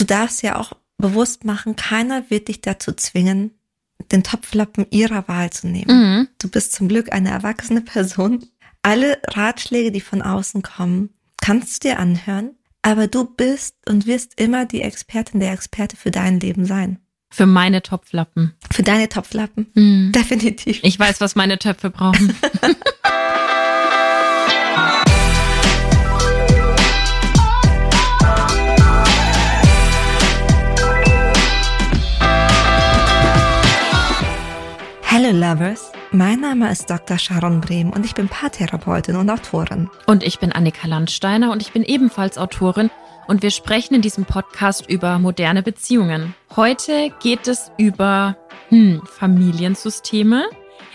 du darfst ja auch bewusst machen, keiner wird dich dazu zwingen, den Topflappen ihrer Wahl zu nehmen. Mhm. Du bist zum Glück eine erwachsene Person. Alle Ratschläge, die von außen kommen, kannst du dir anhören, aber du bist und wirst immer die Expertin, der Experte für dein Leben sein. Für meine Topflappen. Für deine Topflappen. Mhm. Definitiv. Ich weiß, was meine Töpfe brauchen. Hello Lovers, mein Name ist Dr. Sharon Brehm und ich bin Paartherapeutin und Autorin. Und ich bin Annika Landsteiner und ich bin ebenfalls Autorin und wir sprechen in diesem Podcast über moderne Beziehungen. Heute geht es über hm, Familiensysteme.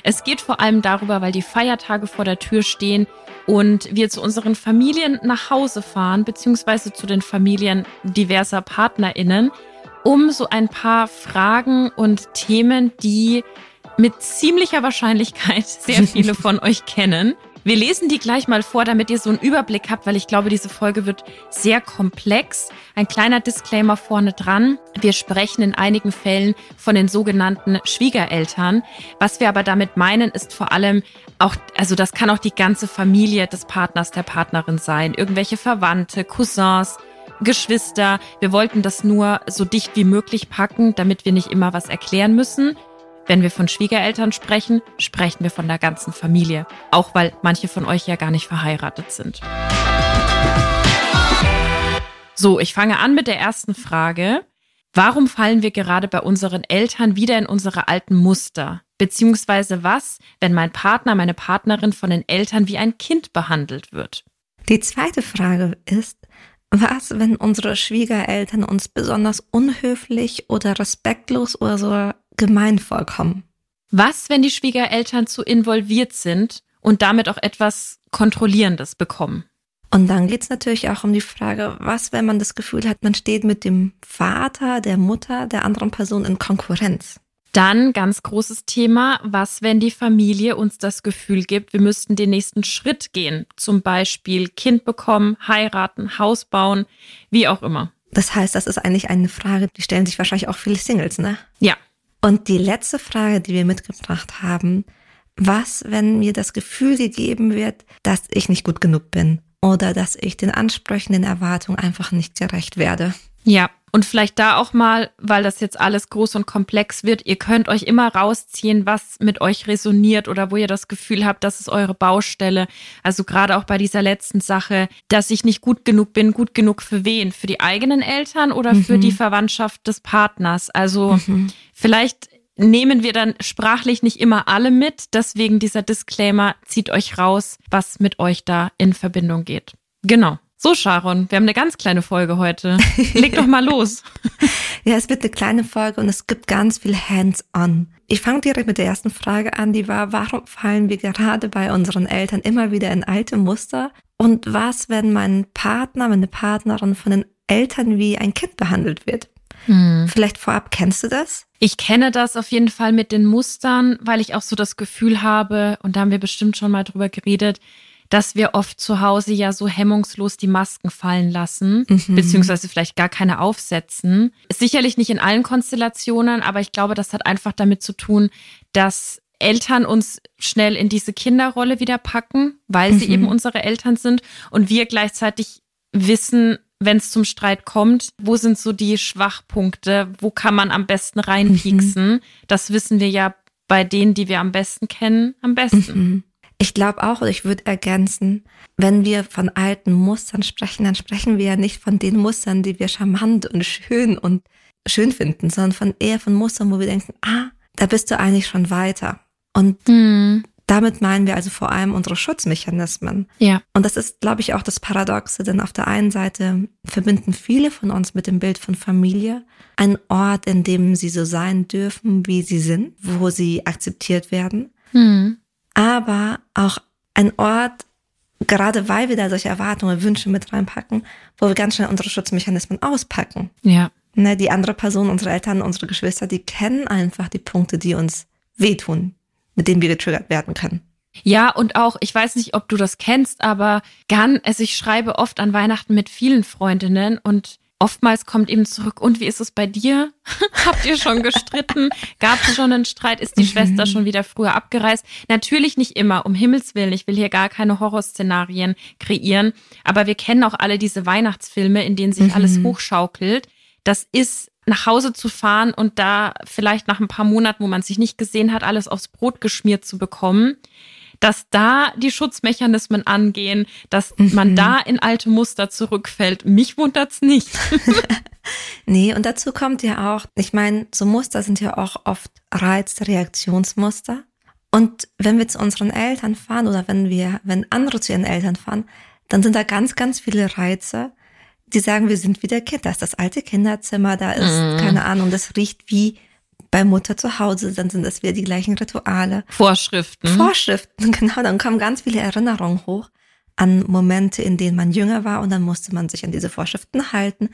Es geht vor allem darüber, weil die Feiertage vor der Tür stehen und wir zu unseren Familien nach Hause fahren, beziehungsweise zu den Familien diverser PartnerInnen, um so ein paar Fragen und Themen, die mit ziemlicher Wahrscheinlichkeit sehr viele von euch kennen. Wir lesen die gleich mal vor, damit ihr so einen Überblick habt, weil ich glaube, diese Folge wird sehr komplex. Ein kleiner Disclaimer vorne dran. Wir sprechen in einigen Fällen von den sogenannten Schwiegereltern. Was wir aber damit meinen, ist vor allem auch, also das kann auch die ganze Familie des Partners, der Partnerin sein. Irgendwelche Verwandte, Cousins, Geschwister. Wir wollten das nur so dicht wie möglich packen, damit wir nicht immer was erklären müssen. Wenn wir von Schwiegereltern sprechen, sprechen wir von der ganzen Familie. Auch weil manche von euch ja gar nicht verheiratet sind. So, ich fange an mit der ersten Frage. Warum fallen wir gerade bei unseren Eltern wieder in unsere alten Muster? Beziehungsweise was, wenn mein Partner, meine Partnerin von den Eltern wie ein Kind behandelt wird? Die zweite Frage ist, was, wenn unsere Schwiegereltern uns besonders unhöflich oder respektlos oder so gemein vorkommen. Was, wenn die Schwiegereltern zu involviert sind und damit auch etwas Kontrollierendes bekommen? Und dann geht's natürlich auch um die Frage, was, wenn man das Gefühl hat, man steht mit dem Vater, der Mutter, der anderen Person in Konkurrenz? Dann ganz großes Thema, was, wenn die Familie uns das Gefühl gibt, wir müssten den nächsten Schritt gehen, zum Beispiel Kind bekommen, heiraten, Haus bauen, wie auch immer. Das heißt, das ist eigentlich eine Frage, die stellen sich wahrscheinlich auch viele Singles, ne? Ja, und die letzte Frage, die wir mitgebracht haben, was, wenn mir das Gefühl gegeben wird, dass ich nicht gut genug bin oder dass ich den Ansprüchen, den Erwartungen einfach nicht gerecht werde? Ja, und vielleicht da auch mal, weil das jetzt alles groß und komplex wird, ihr könnt euch immer rausziehen, was mit euch resoniert oder wo ihr das Gefühl habt, das ist eure Baustelle. Also gerade auch bei dieser letzten Sache, dass ich nicht gut genug bin, gut genug für wen? Für die eigenen Eltern oder mhm. für die Verwandtschaft des Partners? Also mhm. vielleicht nehmen wir dann sprachlich nicht immer alle mit. Deswegen dieser Disclaimer, zieht euch raus, was mit euch da in Verbindung geht. Genau. So, Sharon, wir haben eine ganz kleine Folge heute. Leg doch mal los. ja, es wird eine kleine Folge und es gibt ganz viel Hands-on. Ich fange direkt mit der ersten Frage an, die war, warum fallen wir gerade bei unseren Eltern immer wieder in alte Muster? Und was, wenn mein Partner, meine Partnerin von den Eltern wie ein Kind behandelt wird? Hm. Vielleicht vorab, kennst du das? Ich kenne das auf jeden Fall mit den Mustern, weil ich auch so das Gefühl habe, und da haben wir bestimmt schon mal drüber geredet, dass wir oft zu Hause ja so hemmungslos die Masken fallen lassen, mhm. beziehungsweise vielleicht gar keine aufsetzen. Sicherlich nicht in allen Konstellationen, aber ich glaube, das hat einfach damit zu tun, dass Eltern uns schnell in diese Kinderrolle wieder packen, weil sie mhm. eben unsere Eltern sind und wir gleichzeitig wissen, wenn es zum Streit kommt, wo sind so die Schwachpunkte, wo kann man am besten reinpieksen. Mhm. Das wissen wir ja bei denen, die wir am besten kennen, am besten. Mhm. Ich glaube auch, ich würde ergänzen, wenn wir von alten Mustern sprechen, dann sprechen wir ja nicht von den Mustern, die wir charmant und schön und schön finden, sondern von eher von Mustern, wo wir denken, ah, da bist du eigentlich schon weiter. Und mhm. damit meinen wir also vor allem unsere Schutzmechanismen. Ja. Und das ist, glaube ich, auch das Paradoxe, denn auf der einen Seite verbinden viele von uns mit dem Bild von Familie einen Ort, in dem sie so sein dürfen, wie sie sind, wo sie akzeptiert werden. Mhm aber auch ein Ort, gerade weil wir da solche Erwartungen, Wünsche mit reinpacken, wo wir ganz schnell unsere Schutzmechanismen auspacken. Ja. Ne, die andere Person, unsere Eltern, unsere Geschwister, die kennen einfach die Punkte, die uns wehtun, mit denen wir getriggert werden können. Ja, und auch, ich weiß nicht, ob du das kennst, aber gern, also ich schreibe oft an Weihnachten mit vielen Freundinnen und oftmals kommt eben zurück, und wie ist es bei dir? Habt ihr schon gestritten? Gab es schon einen Streit? Ist die mhm. Schwester schon wieder früher abgereist? Natürlich nicht immer, um Himmels Willen. Ich will hier gar keine Horrorszenarien kreieren. Aber wir kennen auch alle diese Weihnachtsfilme, in denen sich mhm. alles hochschaukelt. Das ist nach Hause zu fahren und da vielleicht nach ein paar Monaten, wo man sich nicht gesehen hat, alles aufs Brot geschmiert zu bekommen dass da die Schutzmechanismen angehen, dass mhm. man da in alte Muster zurückfällt. Mich wundert's nicht. nee, und dazu kommt ja auch, ich meine, so Muster sind ja auch oft Reizreaktionsmuster. Und wenn wir zu unseren Eltern fahren oder wenn wir, wenn andere zu ihren Eltern fahren, dann sind da ganz, ganz viele Reize, die sagen, wir sind wieder Kind. Da ist das alte Kinderzimmer, da ist, mm. keine Ahnung, das riecht wie bei Mutter zu Hause, dann sind das wieder die gleichen Rituale. Vorschriften. Vorschriften, genau. Dann kommen ganz viele Erinnerungen hoch an Momente, in denen man jünger war und dann musste man sich an diese Vorschriften halten.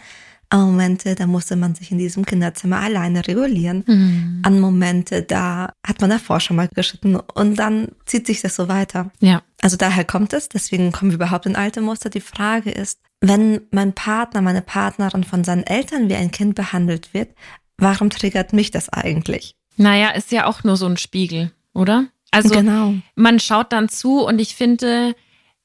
An Momente, da musste man sich in diesem Kinderzimmer alleine regulieren. Mhm. An Momente, da hat man davor schon mal geschritten und dann zieht sich das so weiter. Ja. Also daher kommt es, deswegen kommen wir überhaupt in alte Muster. Die Frage ist, wenn mein Partner, meine Partnerin von seinen Eltern wie ein Kind behandelt wird, warum triggert mich das eigentlich? Naja, ist ja auch nur so ein Spiegel, oder? Also genau. man schaut dann zu und ich finde,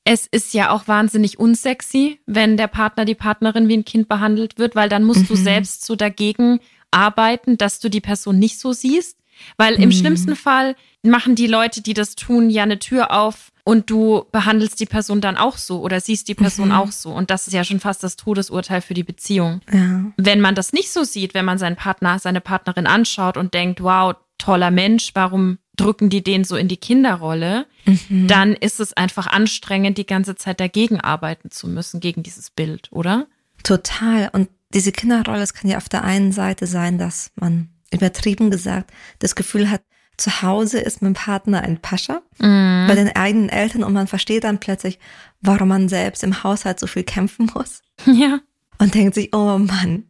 es ist ja auch wahnsinnig unsexy, wenn der Partner, die Partnerin wie ein Kind behandelt wird, weil dann musst mhm. du selbst so dagegen arbeiten, dass du die Person nicht so siehst. Weil im mhm. schlimmsten Fall machen die Leute, die das tun, ja eine Tür auf und du behandelst die Person dann auch so oder siehst die Person mhm. auch so. Und das ist ja schon fast das Todesurteil für die Beziehung. Ja. Wenn man das nicht so sieht, wenn man seinen Partner, seine Partnerin anschaut und denkt, wow, toller Mensch, warum drücken die den so in die Kinderrolle, mhm. dann ist es einfach anstrengend, die ganze Zeit dagegen arbeiten zu müssen, gegen dieses Bild, oder? Total. Und diese Kinderrolle, es kann ja auf der einen Seite sein, dass man übertrieben gesagt das Gefühl hat, zu Hause ist mein Partner ein Pascha mm. bei den eigenen Eltern und man versteht dann plötzlich, warum man selbst im Haushalt so viel kämpfen muss. Ja. Und denkt sich, oh Mann.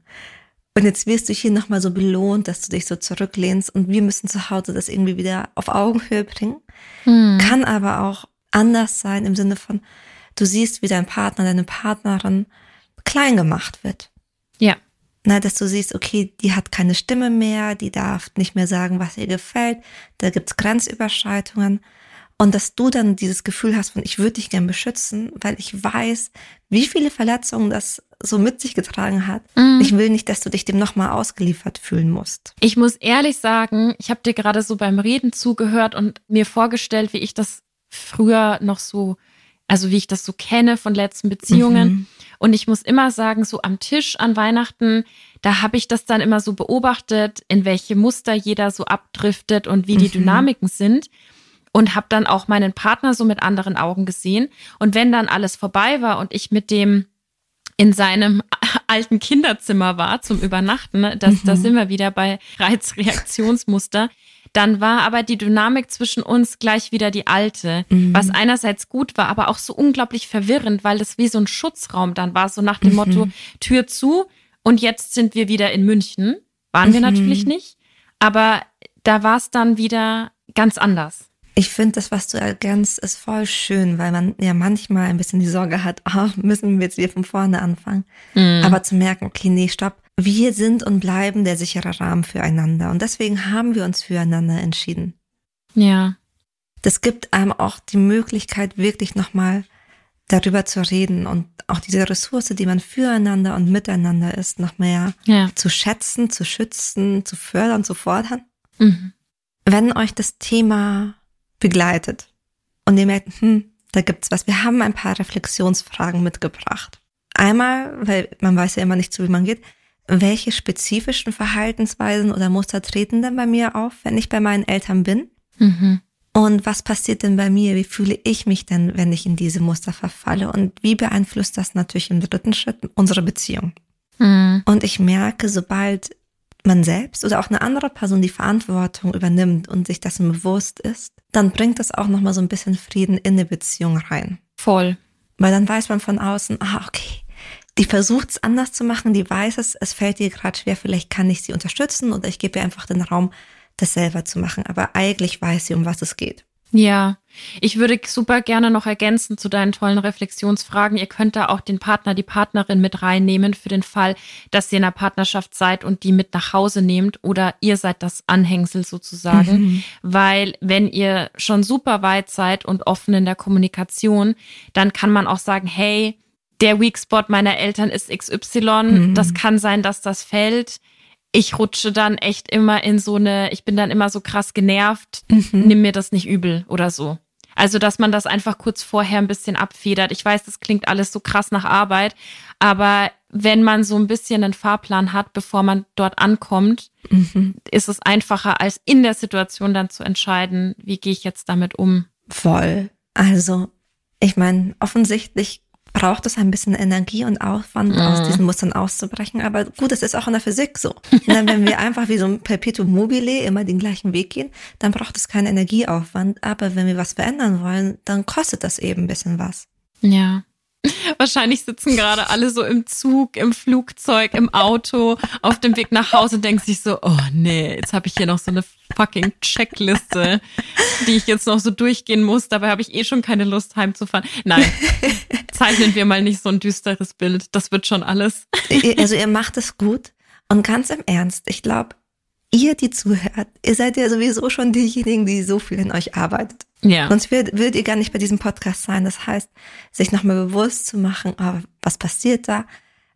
Und jetzt wirst du hier nochmal so belohnt, dass du dich so zurücklehnst und wir müssen zu Hause das irgendwie wieder auf Augenhöhe bringen. Mm. Kann aber auch anders sein im Sinne von, du siehst, wie dein Partner, deine Partnerin klein gemacht wird. Ja. Na, dass du siehst, okay, die hat keine Stimme mehr, die darf nicht mehr sagen, was ihr gefällt, da gibt's Grenzüberschreitungen. Und dass du dann dieses Gefühl hast von, ich würde dich gern beschützen, weil ich weiß, wie viele Verletzungen das so mit sich getragen hat. Mm. Ich will nicht, dass du dich dem nochmal ausgeliefert fühlen musst. Ich muss ehrlich sagen, ich habe dir gerade so beim Reden zugehört und mir vorgestellt, wie ich das früher noch so, also wie ich das so kenne von letzten Beziehungen. Mhm. Und ich muss immer sagen, so am Tisch an Weihnachten, da habe ich das dann immer so beobachtet, in welche Muster jeder so abdriftet und wie die mhm. Dynamiken sind. Und habe dann auch meinen Partner so mit anderen Augen gesehen. Und wenn dann alles vorbei war und ich mit dem in seinem alten Kinderzimmer war zum Übernachten, das, mhm. da sind wir wieder bei Reizreaktionsmuster, dann war aber die Dynamik zwischen uns gleich wieder die alte, mhm. was einerseits gut war, aber auch so unglaublich verwirrend, weil das wie so ein Schutzraum dann war, so nach dem mhm. Motto Tür zu und jetzt sind wir wieder in München. Waren mhm. wir natürlich nicht, aber da war es dann wieder ganz anders. Ich finde das, was du ergänzt, ist voll schön, weil man ja manchmal ein bisschen die Sorge hat, oh, müssen wir jetzt wieder von vorne anfangen. Mhm. Aber zu merken, okay, nee, stopp, wir sind und bleiben der sichere Rahmen füreinander. Und deswegen haben wir uns füreinander entschieden. Ja. Das gibt einem auch die Möglichkeit, wirklich nochmal darüber zu reden und auch diese Ressource, die man füreinander und miteinander ist, noch mehr ja. zu schätzen, zu schützen, zu fördern, zu fordern. Mhm. Wenn euch das Thema begleitet und ihr merkt, hm, da gibt's was. Wir haben ein paar Reflexionsfragen mitgebracht. Einmal, weil man weiß ja immer nicht, so wie man geht, welche spezifischen Verhaltensweisen oder Muster treten denn bei mir auf, wenn ich bei meinen Eltern bin? Mhm. Und was passiert denn bei mir? Wie fühle ich mich denn, wenn ich in diese Muster verfalle? Und wie beeinflusst das natürlich im dritten Schritt unsere Beziehung? Mhm. Und ich merke, sobald man selbst oder auch eine andere Person die Verantwortung übernimmt und sich dessen bewusst ist, dann bringt das auch nochmal so ein bisschen Frieden in eine Beziehung rein. Voll. Weil dann weiß man von außen, ah, okay, die versucht es anders zu machen, die weiß es, es fällt ihr gerade schwer, vielleicht kann ich sie unterstützen oder ich gebe ihr einfach den Raum, das selber zu machen. Aber eigentlich weiß sie, um was es geht. Ja, Ich würde super gerne noch ergänzen zu deinen tollen Reflexionsfragen. Ihr könnt da auch den Partner, die Partnerin mit reinnehmen für den Fall, dass ihr in einer Partnerschaft seid und die mit nach Hause nehmt oder ihr seid das Anhängsel sozusagen. Mhm. Weil wenn ihr schon super weit seid und offen in der Kommunikation, dann kann man auch sagen, hey, der Weak Spot meiner Eltern ist XY. Mhm. Das kann sein, dass das fällt ich rutsche dann echt immer in so eine, ich bin dann immer so krass genervt, mhm. nimm mir das nicht übel oder so. Also, dass man das einfach kurz vorher ein bisschen abfedert. Ich weiß, das klingt alles so krass nach Arbeit, aber wenn man so ein bisschen einen Fahrplan hat, bevor man dort ankommt, mhm. ist es einfacher, als in der Situation dann zu entscheiden, wie gehe ich jetzt damit um. Voll. Also, ich meine, offensichtlich braucht es ein bisschen Energie und Aufwand, mhm. aus diesen Mustern auszubrechen. Aber gut, es ist auch in der Physik so. wenn wir einfach wie so ein Perpetuum mobile immer den gleichen Weg gehen, dann braucht es keinen Energieaufwand. Aber wenn wir was verändern wollen, dann kostet das eben ein bisschen was. Ja. Wahrscheinlich sitzen gerade alle so im Zug, im Flugzeug, im Auto, auf dem Weg nach Hause und denken sich so, oh nee, jetzt habe ich hier noch so eine fucking Checkliste, die ich jetzt noch so durchgehen muss. Dabei habe ich eh schon keine Lust, heimzufahren. Nein, zeichnen wir mal nicht so ein düsteres Bild. Das wird schon alles. Also ihr macht es gut. Und ganz im Ernst, ich glaube, ihr, die zuhört, ihr seid ja sowieso schon diejenigen, die so viel in euch arbeitet. Ja. Sonst würdet, würdet ihr gar nicht bei diesem Podcast sein. Das heißt, sich nochmal bewusst zu machen, oh, was passiert da?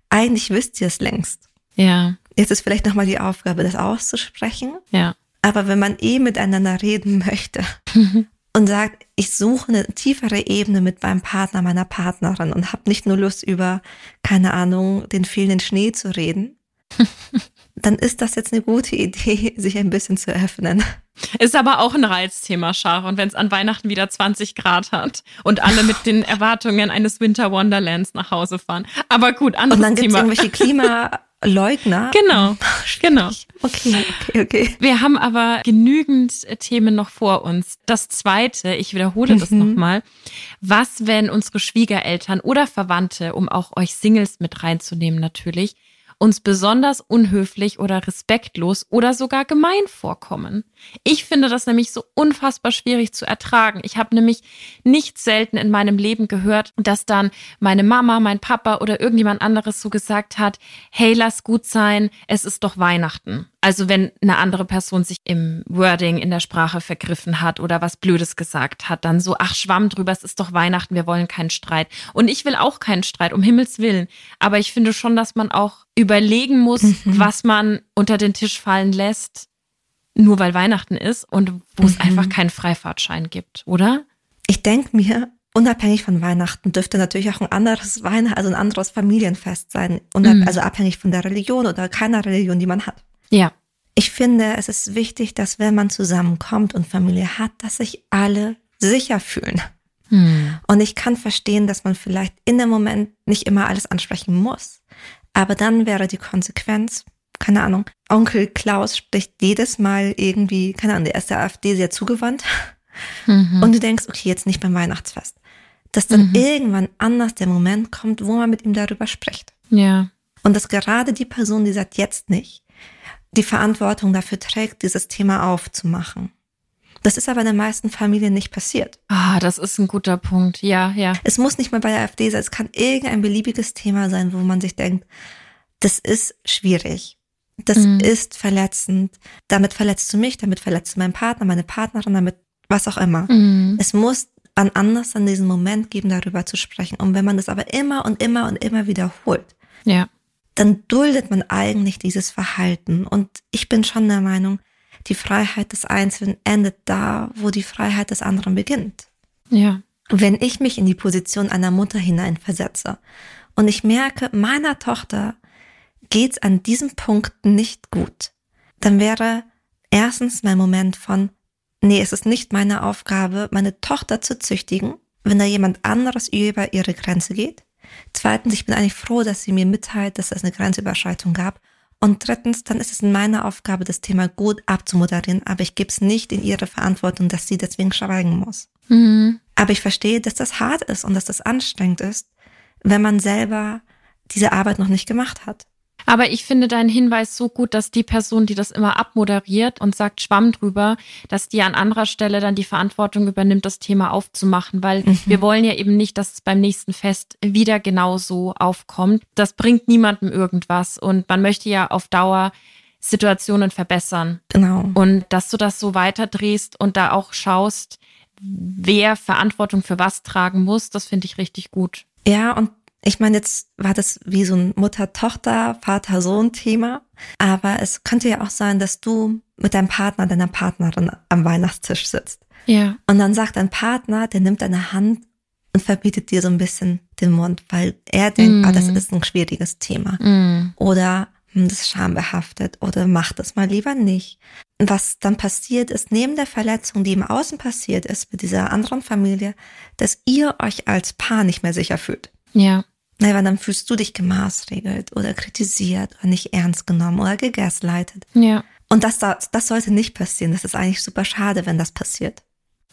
Eigentlich wisst ihr es längst. Ja. Jetzt ist vielleicht nochmal die Aufgabe, das auszusprechen. Ja. Aber wenn man eh miteinander reden möchte und sagt, ich suche eine tiefere Ebene mit meinem Partner, meiner Partnerin und habe nicht nur Lust über, keine Ahnung, den fehlenden Schnee zu reden, dann ist das jetzt eine gute Idee, sich ein bisschen zu öffnen. Ist aber auch ein Reizthema, Schara. Und wenn es an Weihnachten wieder 20 Grad hat und alle mit den Erwartungen eines Winter Wonderlands nach Hause fahren. Aber gut, anderes Thema. Und dann gibt es irgendwelche Klimaleugner. Genau, genau. Okay, okay, okay. Wir haben aber genügend Themen noch vor uns. Das zweite, ich wiederhole mhm. das nochmal. Was, wenn unsere Schwiegereltern oder Verwandte, um auch euch Singles mit reinzunehmen natürlich, uns besonders unhöflich oder respektlos oder sogar gemein vorkommen. Ich finde das nämlich so unfassbar schwierig zu ertragen. Ich habe nämlich nicht selten in meinem Leben gehört, dass dann meine Mama, mein Papa oder irgendjemand anderes so gesagt hat, hey, lass gut sein, es ist doch Weihnachten. Also wenn eine andere Person sich im Wording in der Sprache vergriffen hat oder was Blödes gesagt hat, dann so, ach Schwamm drüber, es ist doch Weihnachten, wir wollen keinen Streit. Und ich will auch keinen Streit, um Himmels Willen. Aber ich finde schon, dass man auch überlegen muss, mhm. was man unter den Tisch fallen lässt, nur weil Weihnachten ist und wo mhm. es einfach keinen Freifahrtschein gibt, oder? Ich denke mir, unabhängig von Weihnachten dürfte natürlich auch ein anderes Weihnachten, also ein anderes Familienfest sein. Mhm. Also abhängig von der Religion oder keiner Religion, die man hat. Ja. Ich finde, es ist wichtig, dass wenn man zusammenkommt und Familie hat, dass sich alle sicher fühlen. Hm. Und ich kann verstehen, dass man vielleicht in dem Moment nicht immer alles ansprechen muss. Aber dann wäre die Konsequenz, keine Ahnung, Onkel Klaus spricht jedes Mal irgendwie, keine Ahnung, der ist der AfD sehr zugewandt. Mhm. Und du denkst, okay, jetzt nicht beim Weihnachtsfest. Dass dann mhm. irgendwann anders der Moment kommt, wo man mit ihm darüber spricht. Ja. Und dass gerade die Person, die sagt jetzt nicht, die Verantwortung dafür trägt, dieses Thema aufzumachen. Das ist aber in den meisten Familien nicht passiert. Ah, das ist ein guter Punkt. Ja, ja. Es muss nicht mal bei der AfD sein. Es kann irgendein beliebiges Thema sein, wo man sich denkt, das ist schwierig. Das mhm. ist verletzend. Damit verletzt du mich, damit verletzt du meinen Partner, meine Partnerin, damit was auch immer. Mhm. Es muss an anders an diesem Moment geben, darüber zu sprechen. Und wenn man das aber immer und immer und immer wiederholt, ja dann duldet man eigentlich dieses Verhalten. Und ich bin schon der Meinung, die Freiheit des Einzelnen endet da, wo die Freiheit des anderen beginnt. Ja. Wenn ich mich in die Position einer Mutter hineinversetze und ich merke, meiner Tochter geht's an diesem Punkt nicht gut, dann wäre erstens mein Moment von, nee, es ist nicht meine Aufgabe, meine Tochter zu züchtigen, wenn da jemand anderes über ihre Grenze geht. Zweitens, ich bin eigentlich froh, dass sie mir mitteilt, dass es eine Grenzüberschreitung gab. Und drittens, dann ist es meine Aufgabe, das Thema gut abzumoderieren, aber ich gebe es nicht in ihre Verantwortung, dass sie deswegen schweigen muss. Mhm. Aber ich verstehe, dass das hart ist und dass das anstrengend ist, wenn man selber diese Arbeit noch nicht gemacht hat. Aber ich finde deinen Hinweis so gut, dass die Person, die das immer abmoderiert und sagt Schwamm drüber, dass die an anderer Stelle dann die Verantwortung übernimmt, das Thema aufzumachen, weil mhm. wir wollen ja eben nicht, dass es beim nächsten Fest wieder genauso aufkommt. Das bringt niemandem irgendwas und man möchte ja auf Dauer Situationen verbessern. Genau. Und dass du das so weiterdrehst und da auch schaust, wer Verantwortung für was tragen muss, das finde ich richtig gut. Ja, und ich meine, jetzt war das wie so ein Mutter-Tochter, Vater-Sohn-Thema. Aber es könnte ja auch sein, dass du mit deinem Partner, deiner Partnerin am Weihnachtstisch sitzt. Ja. Und dann sagt dein Partner, der nimmt deine Hand und verbietet dir so ein bisschen den Mund, weil er denkt, mm. ah, das ist ein schwieriges Thema. Mm. Oder hm, das ist schambehaftet oder mach das mal lieber nicht. Was dann passiert ist, neben der Verletzung, die im Außen passiert ist mit dieser anderen Familie, dass ihr euch als Paar nicht mehr sicher fühlt. Ja. Naja, weil dann fühlst du dich gemaßregelt oder kritisiert oder nicht ernst genommen oder gegaslightet. Ja. Und das, das, sollte nicht passieren. Das ist eigentlich super schade, wenn das passiert.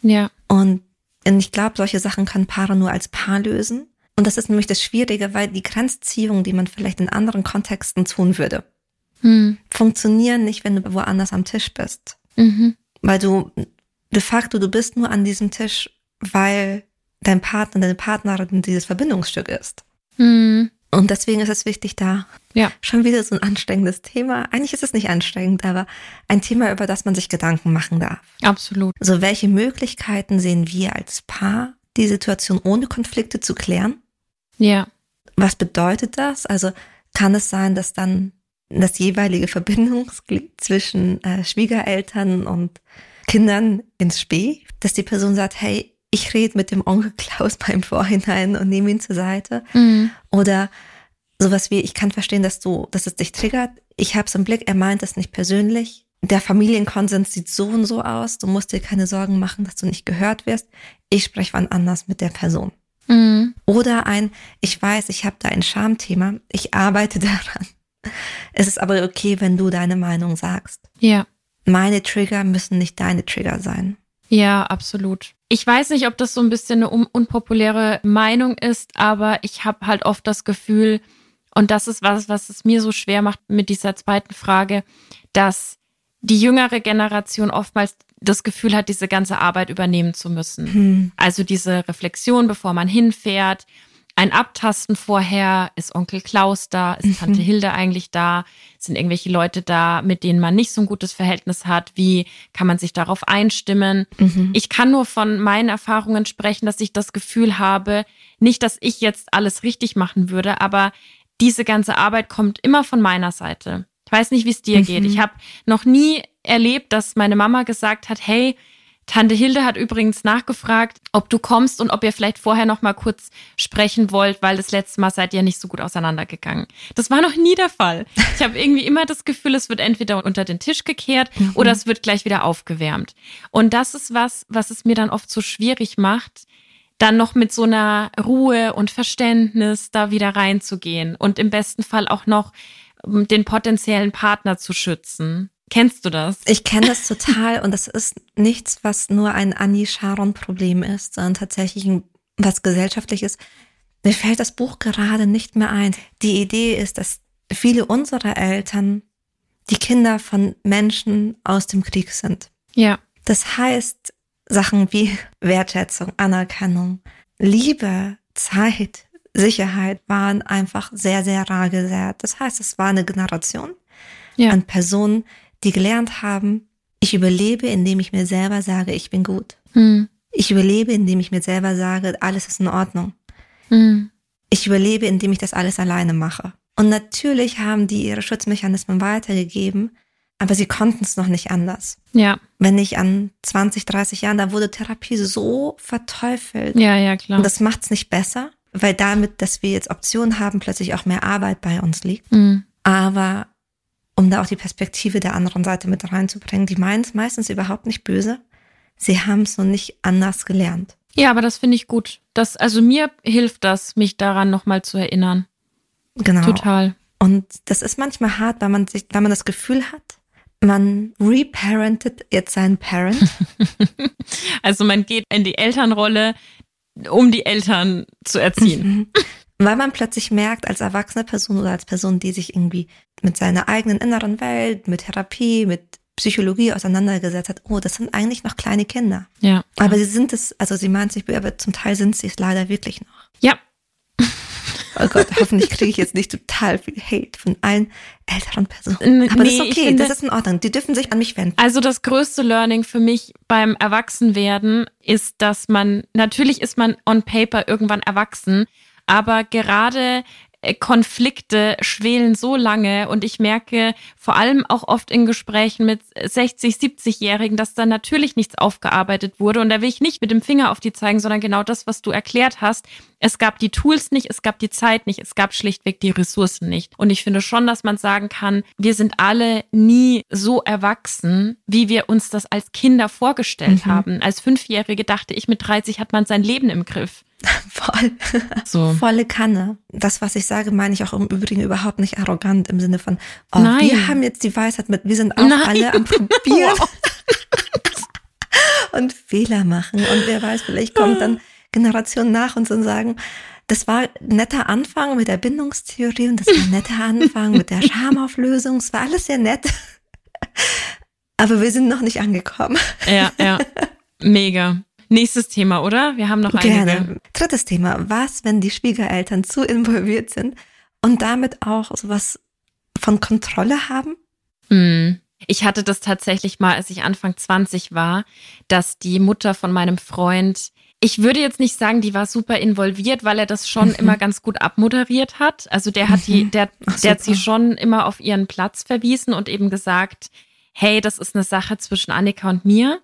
Ja. Und, ich glaube, solche Sachen können Paare nur als Paar lösen. Und das ist nämlich das Schwierige, weil die Grenzziehung, die man vielleicht in anderen Kontexten tun würde, hm. funktionieren nicht, wenn du woanders am Tisch bist. Mhm. Weil du de facto, du bist nur an diesem Tisch, weil dein Partner, deine Partnerin dieses Verbindungsstück ist. Mhm. Und deswegen ist es wichtig, da ja. schon wieder so ein anstrengendes Thema. Eigentlich ist es nicht anstrengend, aber ein Thema, über das man sich Gedanken machen darf. Absolut. So, welche Möglichkeiten sehen wir als Paar, die Situation ohne Konflikte zu klären? Ja. Was bedeutet das? Also kann es sein, dass dann das jeweilige Verbindungsglied zwischen äh, Schwiegereltern und Kindern ins Spee, dass die Person sagt, hey, ich rede mit dem Onkel Klaus beim Vorhinein und nehme ihn zur Seite. Mhm. Oder sowas wie, ich kann verstehen, dass du, dass es dich triggert. Ich habe es im Blick, er meint es nicht persönlich. Der Familienkonsens sieht so und so aus. Du musst dir keine Sorgen machen, dass du nicht gehört wirst. Ich spreche wann anders mit der Person. Mhm. Oder ein, ich weiß, ich habe da ein Schamthema. Ich arbeite daran. Es ist aber okay, wenn du deine Meinung sagst. Ja. Meine Trigger müssen nicht deine Trigger sein. Ja, absolut. Ich weiß nicht, ob das so ein bisschen eine un unpopuläre Meinung ist, aber ich habe halt oft das Gefühl, und das ist was, was es mir so schwer macht mit dieser zweiten Frage, dass die jüngere Generation oftmals das Gefühl hat, diese ganze Arbeit übernehmen zu müssen. Hm. Also diese Reflexion, bevor man hinfährt, ein Abtasten vorher, ist Onkel Klaus da, ist Tante mhm. Hilde eigentlich da, sind irgendwelche Leute da, mit denen man nicht so ein gutes Verhältnis hat, wie kann man sich darauf einstimmen. Mhm. Ich kann nur von meinen Erfahrungen sprechen, dass ich das Gefühl habe, nicht, dass ich jetzt alles richtig machen würde, aber diese ganze Arbeit kommt immer von meiner Seite. Ich weiß nicht, wie es dir mhm. geht. Ich habe noch nie erlebt, dass meine Mama gesagt hat, hey, Tante Hilde hat übrigens nachgefragt, ob du kommst und ob ihr vielleicht vorher noch mal kurz sprechen wollt, weil das letzte Mal seid ihr nicht so gut auseinandergegangen. Das war noch nie der Fall. Ich habe irgendwie immer das Gefühl, es wird entweder unter den Tisch gekehrt mhm. oder es wird gleich wieder aufgewärmt. Und das ist was, was es mir dann oft so schwierig macht, dann noch mit so einer Ruhe und Verständnis da wieder reinzugehen und im besten Fall auch noch ähm, den potenziellen Partner zu schützen. Kennst du das? Ich kenne das total und das ist nichts, was nur ein Annie Sharon-Problem ist, sondern tatsächlich was gesellschaftliches. Mir fällt das Buch gerade nicht mehr ein. Die Idee ist, dass viele unserer Eltern die Kinder von Menschen aus dem Krieg sind. Ja. Das heißt, Sachen wie Wertschätzung, Anerkennung, Liebe, Zeit, Sicherheit waren einfach sehr, sehr rar gesät. Das heißt, es war eine Generation ja. an Personen, die gelernt haben, ich überlebe, indem ich mir selber sage, ich bin gut. Hm. Ich überlebe, indem ich mir selber sage, alles ist in Ordnung. Hm. Ich überlebe, indem ich das alles alleine mache. Und natürlich haben die ihre Schutzmechanismen weitergegeben, aber sie konnten es noch nicht anders. Ja. Wenn ich an 20, 30 Jahren, da wurde Therapie so verteufelt. Ja, ja, klar. Und das macht es nicht besser, weil damit, dass wir jetzt Optionen haben, plötzlich auch mehr Arbeit bei uns liegt. Mhm. Aber um da auch die Perspektive der anderen Seite mit reinzubringen. Die meinen es meistens überhaupt nicht böse. Sie haben es noch nicht anders gelernt. Ja, aber das finde ich gut. Das, also mir hilft das, mich daran nochmal zu erinnern. Genau. Total. Und das ist manchmal hart, weil man sich, weil man das Gefühl hat, man reparentet jetzt seinen Parent. also man geht in die Elternrolle, um die Eltern zu erziehen. Mhm Weil man plötzlich merkt, als erwachsene Person oder als Person, die sich irgendwie mit seiner eigenen inneren Welt, mit Therapie, mit Psychologie auseinandergesetzt hat, oh, das sind eigentlich noch kleine Kinder. Ja. Aber sie sind es, also sie meint sich, aber zum Teil sind sie es leider wirklich noch. Ja. Oh Gott, hoffentlich kriege ich jetzt nicht total viel Hate von allen älteren Personen. Aber nee, das ist okay, finde, das ist in Ordnung. Die dürfen sich an mich wenden. Also das größte Learning für mich beim Erwachsenwerden ist, dass man, natürlich ist man on paper irgendwann erwachsen, aber gerade äh, Konflikte schwelen so lange und ich merke vor allem auch oft in Gesprächen mit 60, 70-Jährigen, dass da natürlich nichts aufgearbeitet wurde. Und da will ich nicht mit dem Finger auf die zeigen, sondern genau das, was du erklärt hast. Es gab die Tools nicht, es gab die Zeit nicht, es gab schlichtweg die Ressourcen nicht. Und ich finde schon, dass man sagen kann, wir sind alle nie so erwachsen, wie wir uns das als Kinder vorgestellt mhm. haben. Als Fünfjährige dachte ich, mit 30 hat man sein Leben im Griff. Voll. So. Volle Kanne. Das, was ich sage, meine ich auch im Übrigen überhaupt nicht arrogant im Sinne von, oh, Nein. wir haben jetzt die Weisheit mit, wir sind auch Nein. alle am Probieren und Fehler machen. Und wer weiß, vielleicht kommt dann Generation nach uns und sagen, das war ein netter Anfang mit der Bindungstheorie und das war ein netter Anfang mit der Schamauflösung. Es war alles sehr nett. Aber wir sind noch nicht angekommen. Ja, ja. Mega. Nächstes Thema, oder? Wir haben noch Gerne. einige. Drittes Thema. Was, wenn die Schwiegereltern zu involviert sind und damit auch sowas von Kontrolle haben? Hm. Ich hatte das tatsächlich mal, als ich Anfang 20 war, dass die Mutter von meinem Freund, ich würde jetzt nicht sagen, die war super involviert, weil er das schon mhm. immer ganz gut abmoderiert hat. Also der hat die, mhm. der, Ach, der hat sie schon immer auf ihren Platz verwiesen und eben gesagt, hey, das ist eine Sache zwischen Annika und mir.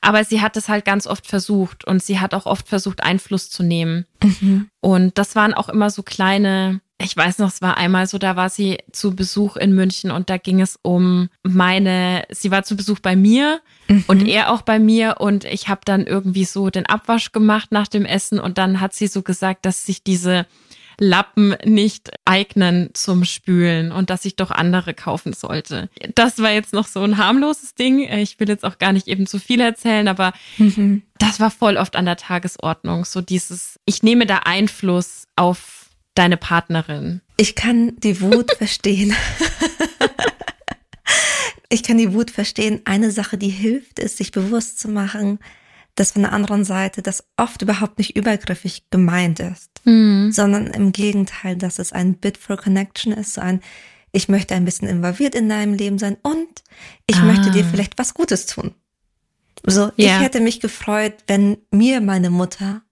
Aber sie hat es halt ganz oft versucht und sie hat auch oft versucht, Einfluss zu nehmen. Mhm. Und das waren auch immer so kleine, ich weiß noch, es war einmal so, da war sie zu Besuch in München und da ging es um meine, sie war zu Besuch bei mir mhm. und er auch bei mir und ich habe dann irgendwie so den Abwasch gemacht nach dem Essen und dann hat sie so gesagt, dass sich diese Lappen nicht eignen zum Spülen und dass ich doch andere kaufen sollte. Das war jetzt noch so ein harmloses Ding. Ich will jetzt auch gar nicht eben zu viel erzählen, aber mhm. das war voll oft an der Tagesordnung. So dieses, ich nehme da Einfluss auf deine Partnerin. Ich kann die Wut verstehen. ich kann die Wut verstehen. Eine Sache, die hilft, ist, sich bewusst zu machen, dass von der anderen Seite das oft überhaupt nicht übergriffig gemeint ist, mhm. sondern im Gegenteil, dass es ein Bit for Connection ist, so ein ich möchte ein bisschen involviert in deinem Leben sein und ich ah. möchte dir vielleicht was Gutes tun. So, yeah. ich hätte mich gefreut, wenn mir meine Mutter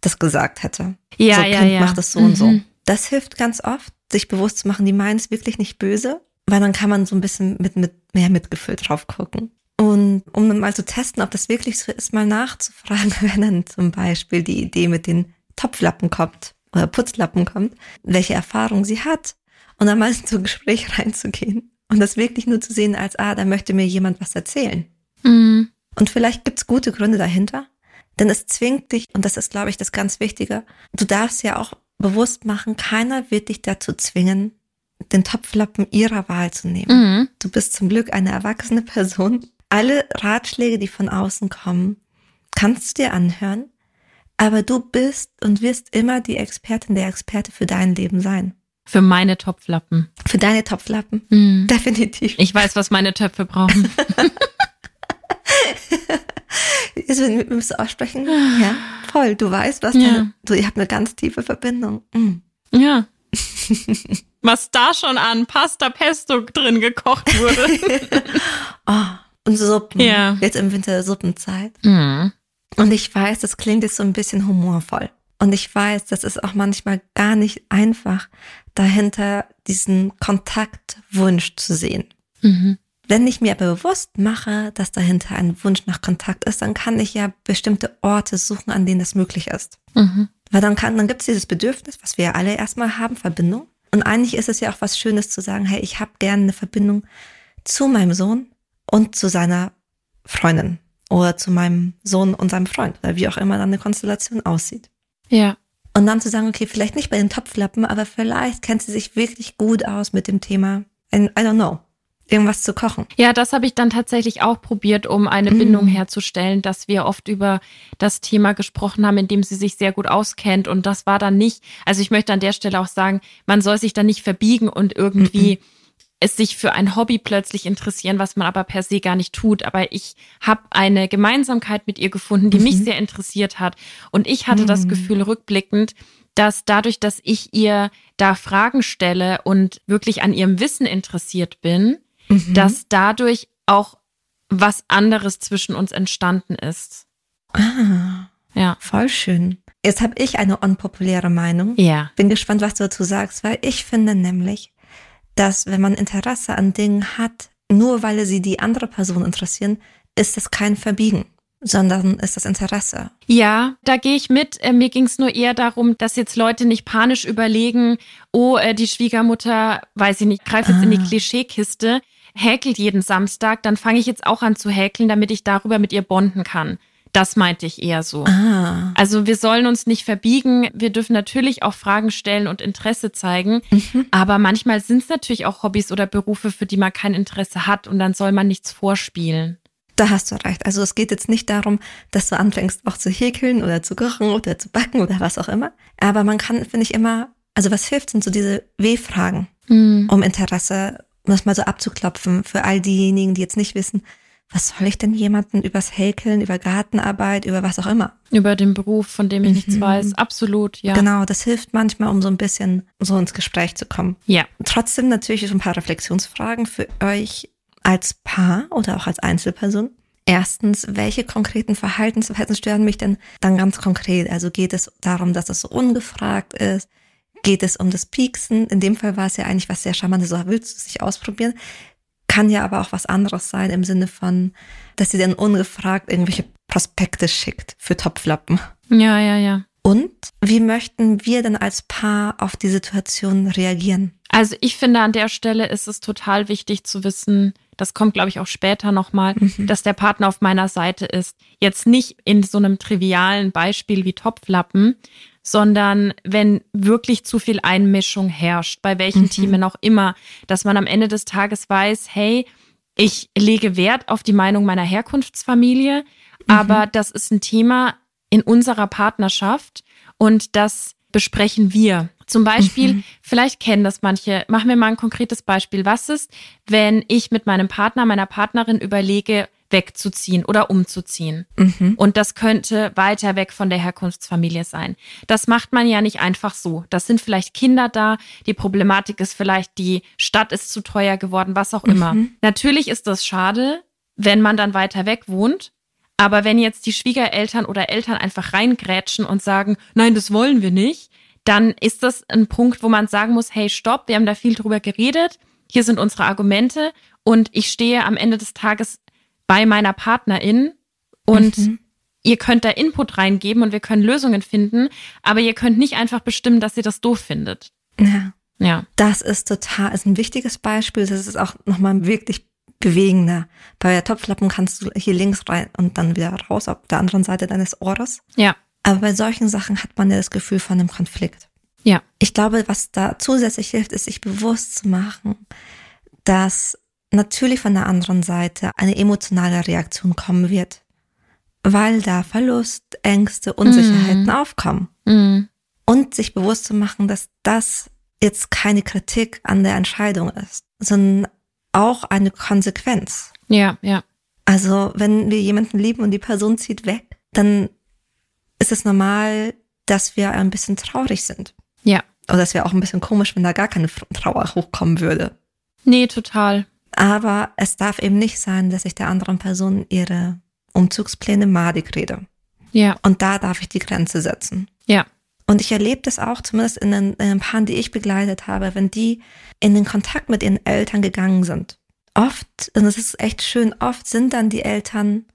das gesagt hätte. Ja, so, ja, kind ja. macht es so mhm. und so. Mhm. Das hilft ganz oft, sich bewusst zu machen, die meinen es wirklich nicht böse, weil dann kann man so ein bisschen mit, mit mehr Mitgefühl drauf gucken. Und um mal zu testen, ob das wirklich so ist, mal nachzufragen, wenn dann zum Beispiel die Idee mit den Topflappen kommt oder Putzlappen kommt, welche Erfahrung sie hat und dann mal in so ein Gespräch reinzugehen und das wirklich nur zu sehen als, ah, da möchte mir jemand was erzählen. Mhm. Und vielleicht gibt's gute Gründe dahinter, denn es zwingt dich, und das ist, glaube ich, das ganz Wichtige, du darfst ja auch bewusst machen, keiner wird dich dazu zwingen, den Topflappen ihrer Wahl zu nehmen. Mhm. Du bist zum Glück eine erwachsene Person alle Ratschläge, die von außen kommen, kannst du dir anhören, aber du bist und wirst immer die Expertin, der Experte für dein Leben sein. Für meine Topflappen. Für deine Topflappen. Mm. Definitiv. Ich weiß, was meine Töpfe brauchen. Jetzt müssen wir aussprechen. Ja, voll. Du weißt, was ja. Deine, du, ihr habt eine ganz tiefe Verbindung. Mm. Ja. was da schon an Pasta Pesto drin gekocht wurde. oh, und Suppen. Ja. Jetzt im Winter Suppenzeit. Mhm. Und ich weiß, das klingt jetzt so ein bisschen humorvoll. Und ich weiß, das ist auch manchmal gar nicht einfach, dahinter diesen Kontaktwunsch zu sehen. Mhm. Wenn ich mir aber bewusst mache, dass dahinter ein Wunsch nach Kontakt ist, dann kann ich ja bestimmte Orte suchen, an denen das möglich ist. Mhm. Weil dann kann, dann gibt es dieses Bedürfnis, was wir alle erstmal haben, Verbindung. Und eigentlich ist es ja auch was Schönes zu sagen, hey, ich habe gerne eine Verbindung zu meinem Sohn, und zu seiner Freundin oder zu meinem Sohn und seinem Freund, oder wie auch immer dann eine Konstellation aussieht. Ja. Und dann zu sagen, okay, vielleicht nicht bei den Topflappen, aber vielleicht kennt sie sich wirklich gut aus mit dem Thema, I don't know, irgendwas zu kochen. Ja, das habe ich dann tatsächlich auch probiert, um eine mm. Bindung herzustellen, dass wir oft über das Thema gesprochen haben, in dem sie sich sehr gut auskennt. Und das war dann nicht, also ich möchte an der Stelle auch sagen, man soll sich dann nicht verbiegen und irgendwie mm es sich für ein Hobby plötzlich interessieren, was man aber per se gar nicht tut. Aber ich habe eine Gemeinsamkeit mit ihr gefunden, die mhm. mich sehr interessiert hat. Und ich hatte mhm. das Gefühl rückblickend, dass dadurch, dass ich ihr da Fragen stelle und wirklich an ihrem Wissen interessiert bin, mhm. dass dadurch auch was anderes zwischen uns entstanden ist. Ah, ja. Voll schön. Jetzt habe ich eine unpopuläre Meinung. Ja. Bin gespannt, was du dazu sagst, weil ich finde nämlich, dass wenn man Interesse an Dingen hat, nur weil sie die andere Person interessieren, ist das kein Verbiegen sondern ist das Interesse. Ja, da gehe ich mit. Äh, mir ging es nur eher darum, dass jetzt Leute nicht panisch überlegen, oh, äh, die Schwiegermutter, weiß ich nicht, greift jetzt ah. in die ah. Klischeekiste, häkelt jeden Samstag, dann fange ich jetzt auch an zu häkeln, damit ich darüber mit ihr bonden kann. Das meinte ich eher so. Ah. Also wir sollen uns nicht verbiegen. Wir dürfen natürlich auch Fragen stellen und Interesse zeigen. Mhm. Aber manchmal sind es natürlich auch Hobbys oder Berufe, für die man kein Interesse hat. Und dann soll man nichts vorspielen. Da hast du recht. Also es geht jetzt nicht darum, dass du anfängst auch zu häkeln oder zu kochen oder zu backen oder was auch immer. Aber man kann, finde ich, immer, also was hilft, sind so diese W-Fragen, mhm. um Interesse, um das mal so abzuklopfen für all diejenigen, die jetzt nicht wissen, was soll ich denn jemanden übers Häkeln, über Gartenarbeit, über was auch immer? Über den Beruf, von dem ich mhm. nichts weiß. Absolut, ja. Genau, das hilft manchmal, um so ein bisschen so ins Gespräch zu kommen. Ja. Trotzdem natürlich so ein paar Reflexionsfragen für euch als Paar oder auch als Einzelperson. Erstens, welche konkreten Verhaltensweisen stören mich denn dann ganz konkret? Also geht es darum, dass es so ungefragt ist? Geht es um das Pieksen? In dem Fall war es ja eigentlich was sehr Charmantes, so willst du sich ausprobieren? Kann ja aber auch was anderes sein im Sinne von, dass sie dann ungefragt irgendwelche Prospekte schickt für Topflappen. Ja, ja, ja. Und wie möchten wir denn als Paar auf die Situation reagieren? Also ich finde, an der Stelle ist es total wichtig zu wissen, das kommt, glaube ich, auch später nochmal, mhm. dass der Partner auf meiner Seite ist. Jetzt nicht in so einem trivialen Beispiel wie Topflappen, sondern wenn wirklich zu viel Einmischung herrscht, bei welchen mhm. Themen auch immer, dass man am Ende des Tages weiß, hey, ich lege Wert auf die Meinung meiner Herkunftsfamilie, mhm. aber das ist ein Thema in unserer Partnerschaft und das besprechen wir. Zum Beispiel, mhm. vielleicht kennen das manche, machen wir mal ein konkretes Beispiel. Was ist, wenn ich mit meinem Partner, meiner Partnerin überlege, wegzuziehen oder umzuziehen. Mhm. Und das könnte weiter weg von der Herkunftsfamilie sein. Das macht man ja nicht einfach so. Das sind vielleicht Kinder da. Die Problematik ist vielleicht, die Stadt ist zu teuer geworden, was auch immer. Mhm. Natürlich ist das schade, wenn man dann weiter weg wohnt. Aber wenn jetzt die Schwiegereltern oder Eltern einfach reingrätschen und sagen, nein, das wollen wir nicht, dann ist das ein Punkt, wo man sagen muss, hey, stopp, wir haben da viel drüber geredet, hier sind unsere Argumente und ich stehe am Ende des Tages bei meiner Partnerin und mhm. ihr könnt da Input reingeben und wir können Lösungen finden, aber ihr könnt nicht einfach bestimmen, dass ihr das doof findet. Ja. Ja. Das ist total, ist ein wichtiges Beispiel. Das ist auch nochmal wirklich bewegender. Bei der Topflappen kannst du hier links rein und dann wieder raus auf der anderen Seite deines Ohres. Ja. Aber bei solchen Sachen hat man ja das Gefühl von einem Konflikt. Ja. Ich glaube, was da zusätzlich hilft, ist, sich bewusst zu machen, dass natürlich von der anderen Seite eine emotionale Reaktion kommen wird, weil da Verlust, Ängste, Unsicherheiten mm. aufkommen. Mm. Und sich bewusst zu machen, dass das jetzt keine Kritik an der Entscheidung ist, sondern auch eine Konsequenz. Ja, ja. Also wenn wir jemanden lieben und die Person zieht weg, dann ist es normal, dass wir ein bisschen traurig sind. Ja. Oder es wäre auch ein bisschen komisch, wenn da gar keine Trauer hochkommen würde. Nee, total. Aber es darf eben nicht sein, dass ich der anderen Person ihre Umzugspläne madig rede. Ja. Und da darf ich die Grenze setzen. Ja. Und ich erlebe das auch, zumindest in den, in den Paaren, die ich begleitet habe, wenn die in den Kontakt mit ihren Eltern gegangen sind. Oft, und es ist echt schön, oft sind dann die Eltern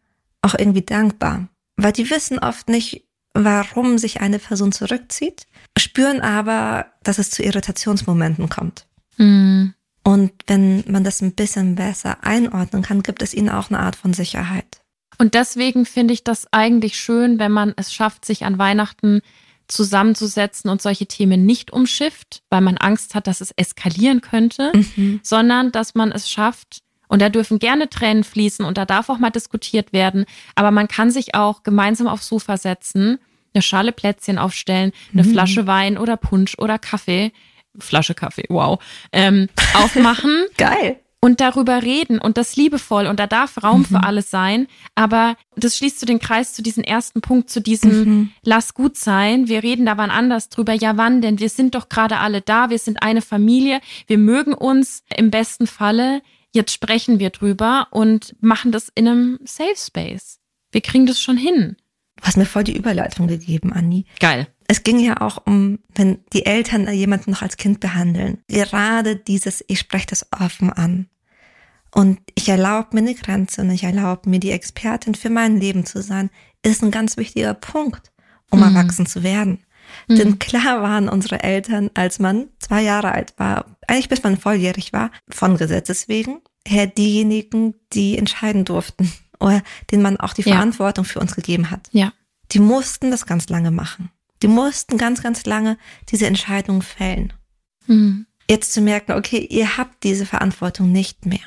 auch irgendwie dankbar. Weil die wissen oft nicht, warum sich eine Person zurückzieht, spüren aber, dass es zu Irritationsmomenten kommt. Mhm. Und wenn man das ein bisschen besser einordnen kann, gibt es ihnen auch eine Art von Sicherheit. Und deswegen finde ich das eigentlich schön, wenn man es schafft, sich an Weihnachten zusammenzusetzen und solche Themen nicht umschifft, weil man Angst hat, dass es eskalieren könnte, mhm. sondern dass man es schafft, und da dürfen gerne Tränen fließen und da darf auch mal diskutiert werden, aber man kann sich auch gemeinsam aufs Sofa setzen, eine Schale Plätzchen aufstellen, eine mhm. Flasche Wein oder Punsch oder Kaffee, Flasche Kaffee, wow, ähm, aufmachen. Geil und darüber reden und das liebevoll und da darf Raum mhm. für alles sein. Aber das schließt zu den Kreis zu diesem ersten Punkt, zu diesem mhm. Lass gut sein. Wir reden da wann anders drüber. Ja, wann denn? Wir sind doch gerade alle da. Wir sind eine Familie. Wir mögen uns im besten Falle. Jetzt sprechen wir drüber und machen das in einem Safe Space. Wir kriegen das schon hin. Du hast mir voll die Überleitung gegeben, Anni. Geil. Es ging ja auch um, wenn die Eltern jemanden noch als Kind behandeln. Gerade dieses, ich spreche das offen an. Und ich erlaube mir eine Grenze und ich erlaube mir die Expertin für mein Leben zu sein, ist ein ganz wichtiger Punkt, um mhm. erwachsen zu werden. Mhm. Denn klar waren unsere Eltern, als man zwei Jahre alt war, eigentlich bis man volljährig war, von Gesetzes wegen, her diejenigen, die entscheiden durften oder denen man auch die ja. Verantwortung für uns gegeben hat. Ja. Die mussten das ganz lange machen. Die mussten ganz, ganz lange diese Entscheidungen fällen. Mhm. Jetzt zu merken, okay, ihr habt diese Verantwortung nicht mehr.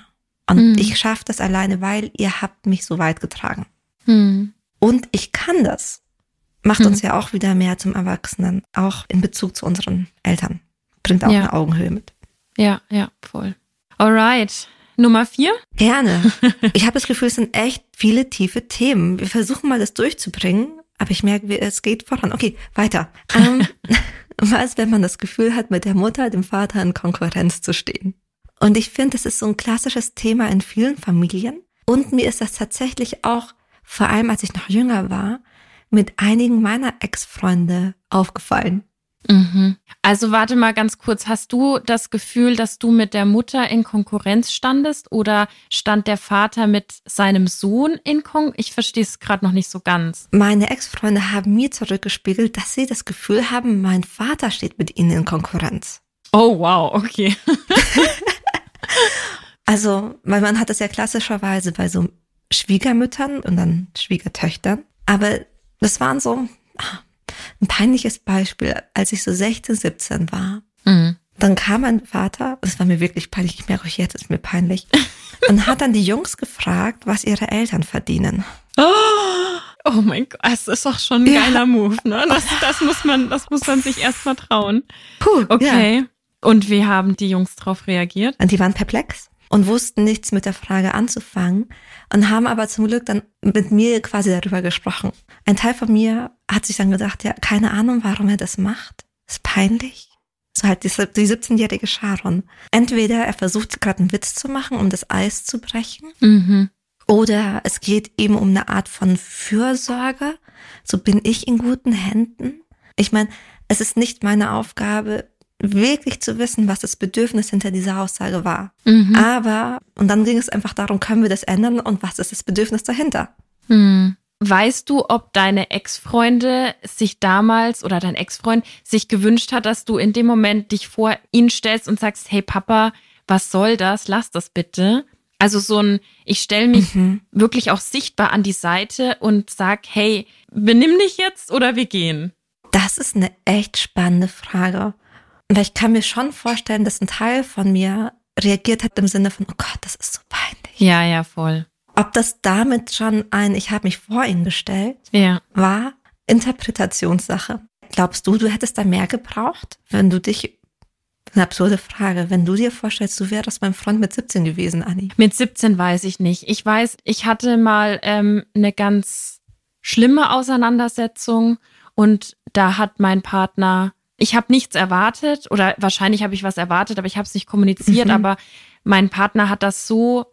Und mhm. ich schaffe das alleine, weil ihr habt mich so weit getragen. Mhm. Und ich kann das. Macht mhm. uns ja auch wieder mehr zum Erwachsenen, auch in Bezug zu unseren Eltern. Bringt auch ja. eine Augenhöhe mit. Ja, ja, voll. Alright. Nummer vier? Gerne. Ich habe das Gefühl, es sind echt viele tiefe Themen. Wir versuchen mal das durchzubringen, aber ich merke, es geht voran. Okay, weiter. Ähm, was, wenn man das Gefühl hat, mit der Mutter, dem Vater in Konkurrenz zu stehen? Und ich finde, das ist so ein klassisches Thema in vielen Familien. Und mir ist das tatsächlich auch, vor allem als ich noch jünger war, mit einigen meiner Ex-Freunde aufgefallen. Mhm. Also warte mal ganz kurz, hast du das Gefühl, dass du mit der Mutter in Konkurrenz standest oder stand der Vater mit seinem Sohn in Konkurrenz? Ich verstehe es gerade noch nicht so ganz. Meine Ex-Freunde haben mir zurückgespiegelt, dass sie das Gefühl haben, mein Vater steht mit ihnen in Konkurrenz. Oh wow, okay. Also, weil man hat es ja klassischerweise bei so Schwiegermüttern und dann Schwiegertöchtern. Aber das waren so ah, ein peinliches Beispiel, als ich so 16, 17 war. Mhm. Dann kam mein Vater, das war mir wirklich peinlich, ich merke euch jetzt, ist mir peinlich, und hat dann die Jungs gefragt, was ihre Eltern verdienen. Oh, oh mein Gott, das ist doch schon ein ja. geiler Move, ne? Das, das muss man, das muss man sich erst mal trauen. Puh, okay. Ja. Und wie haben die Jungs darauf reagiert? Und die waren perplex und wussten nichts mit der Frage anzufangen und haben aber zum Glück dann mit mir quasi darüber gesprochen. Ein Teil von mir hat sich dann gedacht, ja, keine Ahnung, warum er das macht. Ist peinlich. So halt die, die 17-jährige Sharon. Entweder er versucht gerade einen Witz zu machen, um das Eis zu brechen, mhm. oder es geht eben um eine Art von Fürsorge. So bin ich in guten Händen. Ich meine, es ist nicht meine Aufgabe, wirklich zu wissen, was das Bedürfnis hinter dieser Aussage war. Mhm. Aber, und dann ging es einfach darum, können wir das ändern und was ist das Bedürfnis dahinter? Mhm. Weißt du, ob deine Ex-Freunde sich damals oder dein Ex-Freund sich gewünscht hat, dass du in dem Moment dich vor ihn stellst und sagst, hey Papa, was soll das? Lass das bitte. Also so ein, ich stelle mich mhm. wirklich auch sichtbar an die Seite und sag, hey, benimm dich jetzt oder wir gehen. Das ist eine echt spannende Frage. Weil ich kann mir schon vorstellen, dass ein Teil von mir reagiert hat im Sinne von, oh Gott, das ist so peinlich. Ja, ja, voll. Ob das damit schon ein, ich habe mich vor ihn gestellt, ja. war Interpretationssache. Glaubst du, du hättest da mehr gebraucht, wenn du dich eine absurde Frage. Wenn du dir vorstellst, du wärst mein Freund mit 17 gewesen, Anni. Mit 17 weiß ich nicht. Ich weiß, ich hatte mal ähm, eine ganz schlimme Auseinandersetzung und da hat mein Partner ich habe nichts erwartet oder wahrscheinlich habe ich was erwartet, aber ich habe es nicht kommuniziert. Mhm. Aber mein Partner hat das so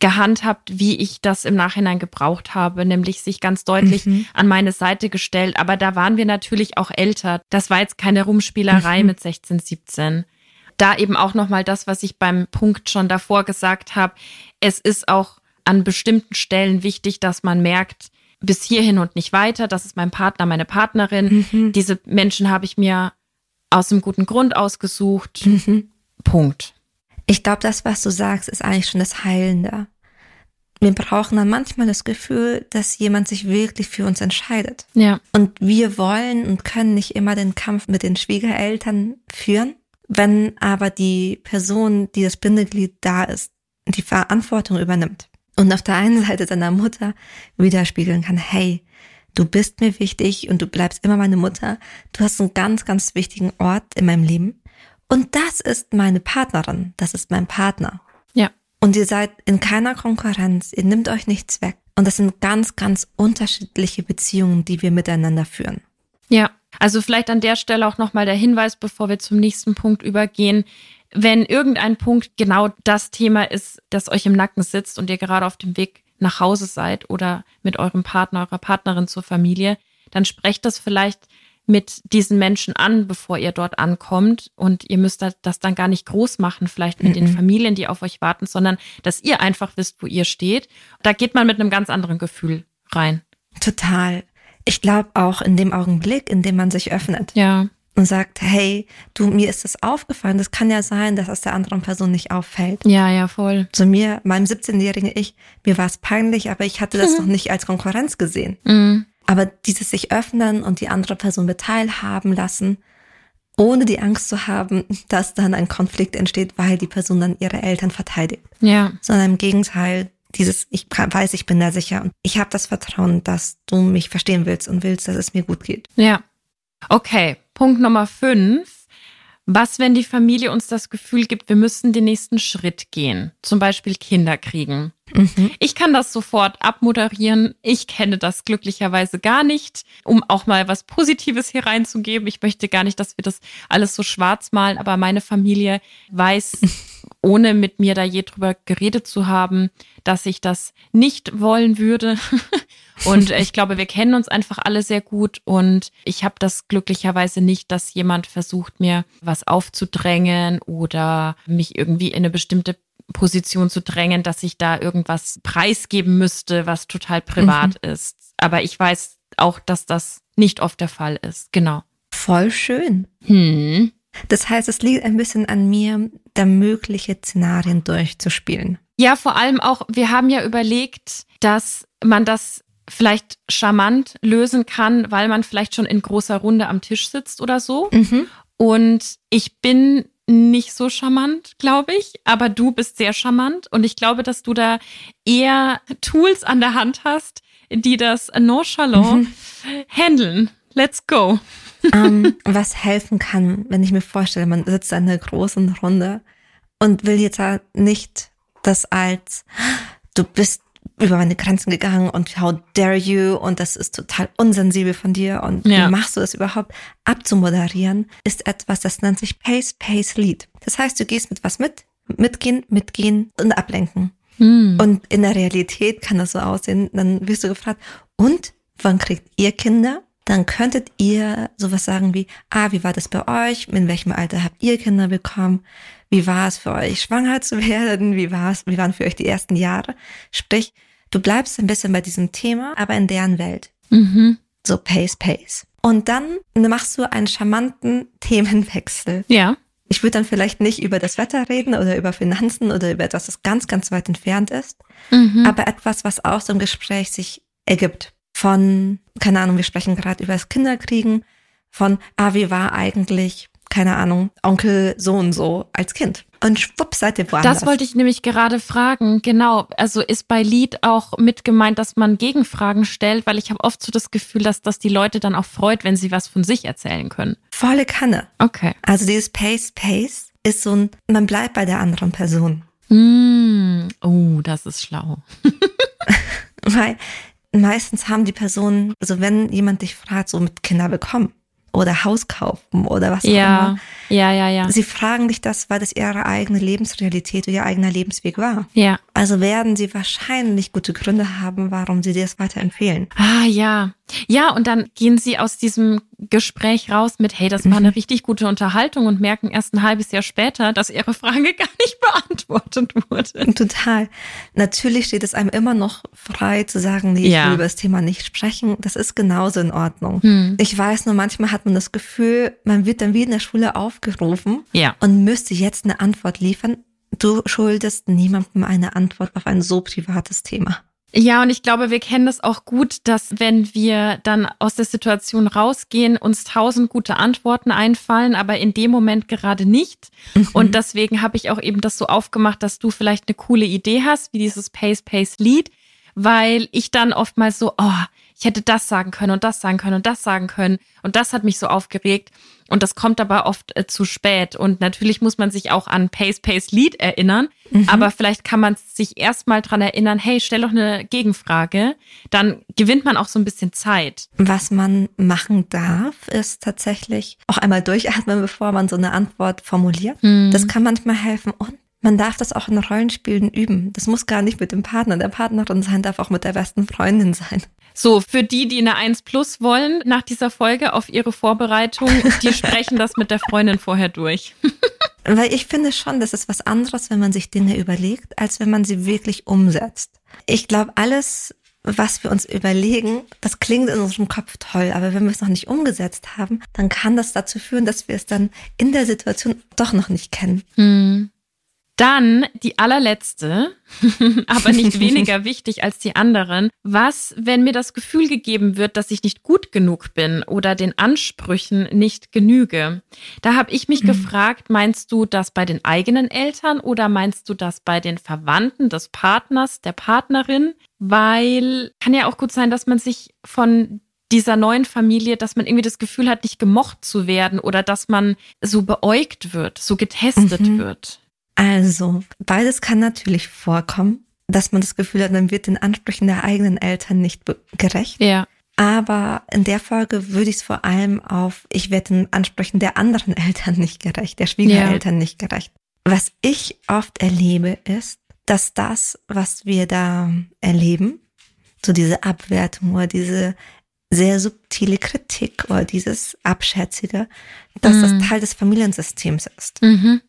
gehandhabt, wie ich das im Nachhinein gebraucht habe, nämlich sich ganz deutlich mhm. an meine Seite gestellt. Aber da waren wir natürlich auch älter. Das war jetzt keine Rumspielerei mhm. mit 16, 17. Da eben auch nochmal das, was ich beim Punkt schon davor gesagt habe. Es ist auch an bestimmten Stellen wichtig, dass man merkt, bis hierhin und nicht weiter. Das ist mein Partner, meine Partnerin. Mhm. Diese Menschen habe ich mir aus einem guten Grund ausgesucht. Mhm. Punkt. Ich glaube, das, was du sagst, ist eigentlich schon das Heilende. Wir brauchen dann manchmal das Gefühl, dass jemand sich wirklich für uns entscheidet. Ja. Und wir wollen und können nicht immer den Kampf mit den Schwiegereltern führen. Wenn aber die Person, die das Bindeglied da ist, die Verantwortung übernimmt und auf der einen Seite seiner Mutter widerspiegeln kann, hey, du bist mir wichtig und du bleibst immer meine Mutter, du hast einen ganz, ganz wichtigen Ort in meinem Leben und das ist meine Partnerin, das ist mein Partner. Und ihr seid in keiner Konkurrenz, ihr nimmt euch nichts weg. Und das sind ganz, ganz unterschiedliche Beziehungen, die wir miteinander führen. Ja, also vielleicht an der Stelle auch nochmal der Hinweis, bevor wir zum nächsten Punkt übergehen. Wenn irgendein Punkt genau das Thema ist, das euch im Nacken sitzt und ihr gerade auf dem Weg nach Hause seid oder mit eurem Partner, eurer Partnerin zur Familie, dann sprecht das vielleicht mit diesen Menschen an, bevor ihr dort ankommt. Und ihr müsst das dann gar nicht groß machen, vielleicht mit mm -mm. den Familien, die auf euch warten, sondern dass ihr einfach wisst, wo ihr steht. Da geht man mit einem ganz anderen Gefühl rein. Total. Ich glaube auch in dem Augenblick, in dem man sich öffnet. Ja. Und sagt, hey, du, mir ist das aufgefallen. Das kann ja sein, dass es der anderen Person nicht auffällt. Ja, ja, voll. Zu mir, meinem 17-jährigen Ich, mir war es peinlich, aber ich hatte das noch nicht als Konkurrenz gesehen. Mhm. Aber dieses sich öffnen und die andere Person teilhaben lassen, ohne die Angst zu haben, dass dann ein Konflikt entsteht, weil die Person dann ihre Eltern verteidigt. Ja. Sondern im Gegenteil, dieses, ich weiß, ich bin da sicher und ich habe das Vertrauen, dass du mich verstehen willst und willst, dass es mir gut geht. Ja. Okay, Punkt Nummer fünf. Was, wenn die Familie uns das Gefühl gibt, wir müssen den nächsten Schritt gehen? Zum Beispiel Kinder kriegen. Mhm. Ich kann das sofort abmoderieren. Ich kenne das glücklicherweise gar nicht, um auch mal was Positives hier reinzugeben. Ich möchte gar nicht, dass wir das alles so schwarz malen, aber meine Familie weiß, ohne mit mir da je drüber geredet zu haben, dass ich das nicht wollen würde. Und ich glaube, wir kennen uns einfach alle sehr gut und ich habe das glücklicherweise nicht, dass jemand versucht, mir was aufzudrängen oder mich irgendwie in eine bestimmte Position zu drängen, dass ich da irgendwas preisgeben müsste, was total privat mhm. ist. Aber ich weiß auch, dass das nicht oft der Fall ist. Genau. Voll schön. Hm. Das heißt, es liegt ein bisschen an mir, da mögliche Szenarien durchzuspielen. Ja, vor allem auch, wir haben ja überlegt, dass man das vielleicht charmant lösen kann, weil man vielleicht schon in großer Runde am Tisch sitzt oder so. Mhm. Und ich bin nicht so charmant, glaube ich, aber du bist sehr charmant und ich glaube, dass du da eher Tools an der Hand hast, die das nonchalant mhm. handeln. Let's go. Um, ähm, was helfen kann, wenn ich mir vorstelle, man sitzt in einer großen Runde und will jetzt nicht das als du bist über meine Grenzen gegangen und how dare you und das ist total unsensibel von dir und ja. wie machst du das überhaupt abzumoderieren, ist etwas, das nennt sich Pace, Pace, Lead. Das heißt, du gehst mit was mit, mitgehen, mitgehen und ablenken. Hm. Und in der Realität kann das so aussehen, dann wirst du gefragt, und wann kriegt ihr Kinder? Dann könntet ihr sowas sagen wie, ah, wie war das bei euch? In welchem Alter habt ihr Kinder bekommen? Wie war es für euch, schwanger zu werden? Wie war es, wie waren für euch die ersten Jahre? Sprich, du bleibst ein bisschen bei diesem Thema, aber in deren Welt. Mhm. So pace, pace. Und dann machst du einen charmanten Themenwechsel. Ja. Ich würde dann vielleicht nicht über das Wetter reden oder über Finanzen oder über etwas, das ganz, ganz weit entfernt ist, mhm. aber etwas, was aus dem Gespräch sich ergibt. Von, keine Ahnung, wir sprechen gerade über das Kinderkriegen, von, ah, wie war eigentlich keine Ahnung, Onkel so und so als Kind. Und schwupp, seid ihr woanders. Das wollte ich nämlich gerade fragen. Genau. Also ist bei Lied auch mit gemeint, dass man Gegenfragen stellt, weil ich habe oft so das Gefühl, dass das die Leute dann auch freut, wenn sie was von sich erzählen können. Volle Kanne. Okay. Also dieses Pace, Pace ist so ein, man bleibt bei der anderen Person. Mm. Oh, das ist schlau. weil meistens haben die Personen, also wenn jemand dich fragt, so mit Kinder bekommen, oder Haus kaufen oder was auch ja. immer. Ja, ja, ja. Sie fragen dich das, weil das ihre eigene Lebensrealität oder ihr eigener Lebensweg war. Ja. Also werden sie wahrscheinlich gute Gründe haben, warum sie dir das weiterempfehlen. Ah, ja. Ja, und dann gehen sie aus diesem Gespräch raus mit, hey, das war eine mhm. richtig gute Unterhaltung und merken erst ein halbes Jahr später, dass ihre Frage gar nicht beantwortet wurde. Total. Natürlich steht es einem immer noch frei zu sagen, nee, ich ja. will über das Thema nicht sprechen. Das ist genauso in Ordnung. Hm. Ich weiß nur, manchmal hat man das Gefühl, man wird dann wie in der Schule aufgerufen ja. und müsste jetzt eine Antwort liefern, du schuldest niemandem eine Antwort auf ein so privates Thema. Ja, und ich glaube, wir kennen das auch gut, dass wenn wir dann aus der Situation rausgehen, uns tausend gute Antworten einfallen, aber in dem Moment gerade nicht. Mhm. Und deswegen habe ich auch eben das so aufgemacht, dass du vielleicht eine coole Idee hast, wie dieses Pace, Pace Lead, weil ich dann oftmals so, oh, ich hätte das sagen können und das sagen können und das sagen können. Und das hat mich so aufgeregt. Und das kommt aber oft äh, zu spät. Und natürlich muss man sich auch an Pace, Pace, Lead erinnern. Mhm. Aber vielleicht kann man sich erstmal dran erinnern, hey, stell doch eine Gegenfrage. Dann gewinnt man auch so ein bisschen Zeit. Was man machen darf, ist tatsächlich auch einmal durchatmen, bevor man so eine Antwort formuliert. Mhm. Das kann manchmal helfen. Und man darf das auch in Rollenspielen üben. Das muss gar nicht mit dem Partner der Partnerin sein, darf auch mit der besten Freundin sein. So, für die, die eine 1 Plus wollen, nach dieser Folge auf ihre Vorbereitung, die sprechen das mit der Freundin vorher durch. Weil ich finde schon, das ist was anderes, wenn man sich Dinge überlegt, als wenn man sie wirklich umsetzt. Ich glaube, alles, was wir uns überlegen, das klingt in unserem Kopf toll, aber wenn wir es noch nicht umgesetzt haben, dann kann das dazu führen, dass wir es dann in der Situation doch noch nicht kennen. Hm. Dann die allerletzte, aber nicht weniger wichtig als die anderen. Was, wenn mir das Gefühl gegeben wird, dass ich nicht gut genug bin oder den Ansprüchen nicht genüge? Da habe ich mich mhm. gefragt, meinst du das bei den eigenen Eltern oder meinst du das bei den Verwandten des Partners, der Partnerin? Weil kann ja auch gut sein, dass man sich von dieser neuen Familie, dass man irgendwie das Gefühl hat, nicht gemocht zu werden oder dass man so beäugt wird, so getestet mhm. wird. Also, beides kann natürlich vorkommen, dass man das Gefühl hat, man wird den Ansprüchen der eigenen Eltern nicht gerecht. Ja. Aber in der Folge würde ich es vor allem auf, ich werde den Ansprüchen der anderen Eltern nicht gerecht, der Schwiegereltern ja. nicht gerecht. Was ich oft erlebe, ist, dass das, was wir da erleben, so diese Abwertung oder diese sehr subtile Kritik oder dieses Abschätzige, dass mhm. das Teil des Familiensystems ist. Mhm.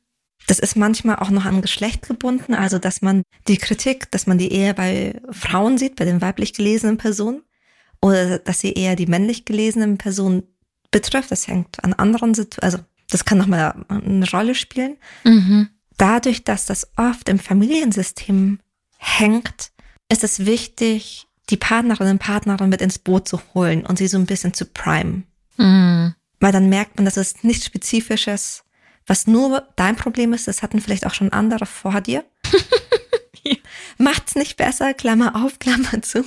Das ist manchmal auch noch an Geschlecht gebunden, also dass man die Kritik, dass man die eher bei Frauen sieht, bei den weiblich gelesenen Personen, oder dass sie eher die männlich gelesenen Personen betrifft. Das hängt an anderen Situationen, also das kann nochmal eine Rolle spielen. Mhm. Dadurch, dass das oft im Familiensystem hängt, ist es wichtig, die Partnerin und Partnerin mit ins Boot zu holen und sie so ein bisschen zu primen. Mhm. Weil dann merkt man, dass es nichts Spezifisches was nur dein Problem ist, das hatten vielleicht auch schon andere vor dir. ja. Macht's nicht besser, Klammer auf, Klammer zu.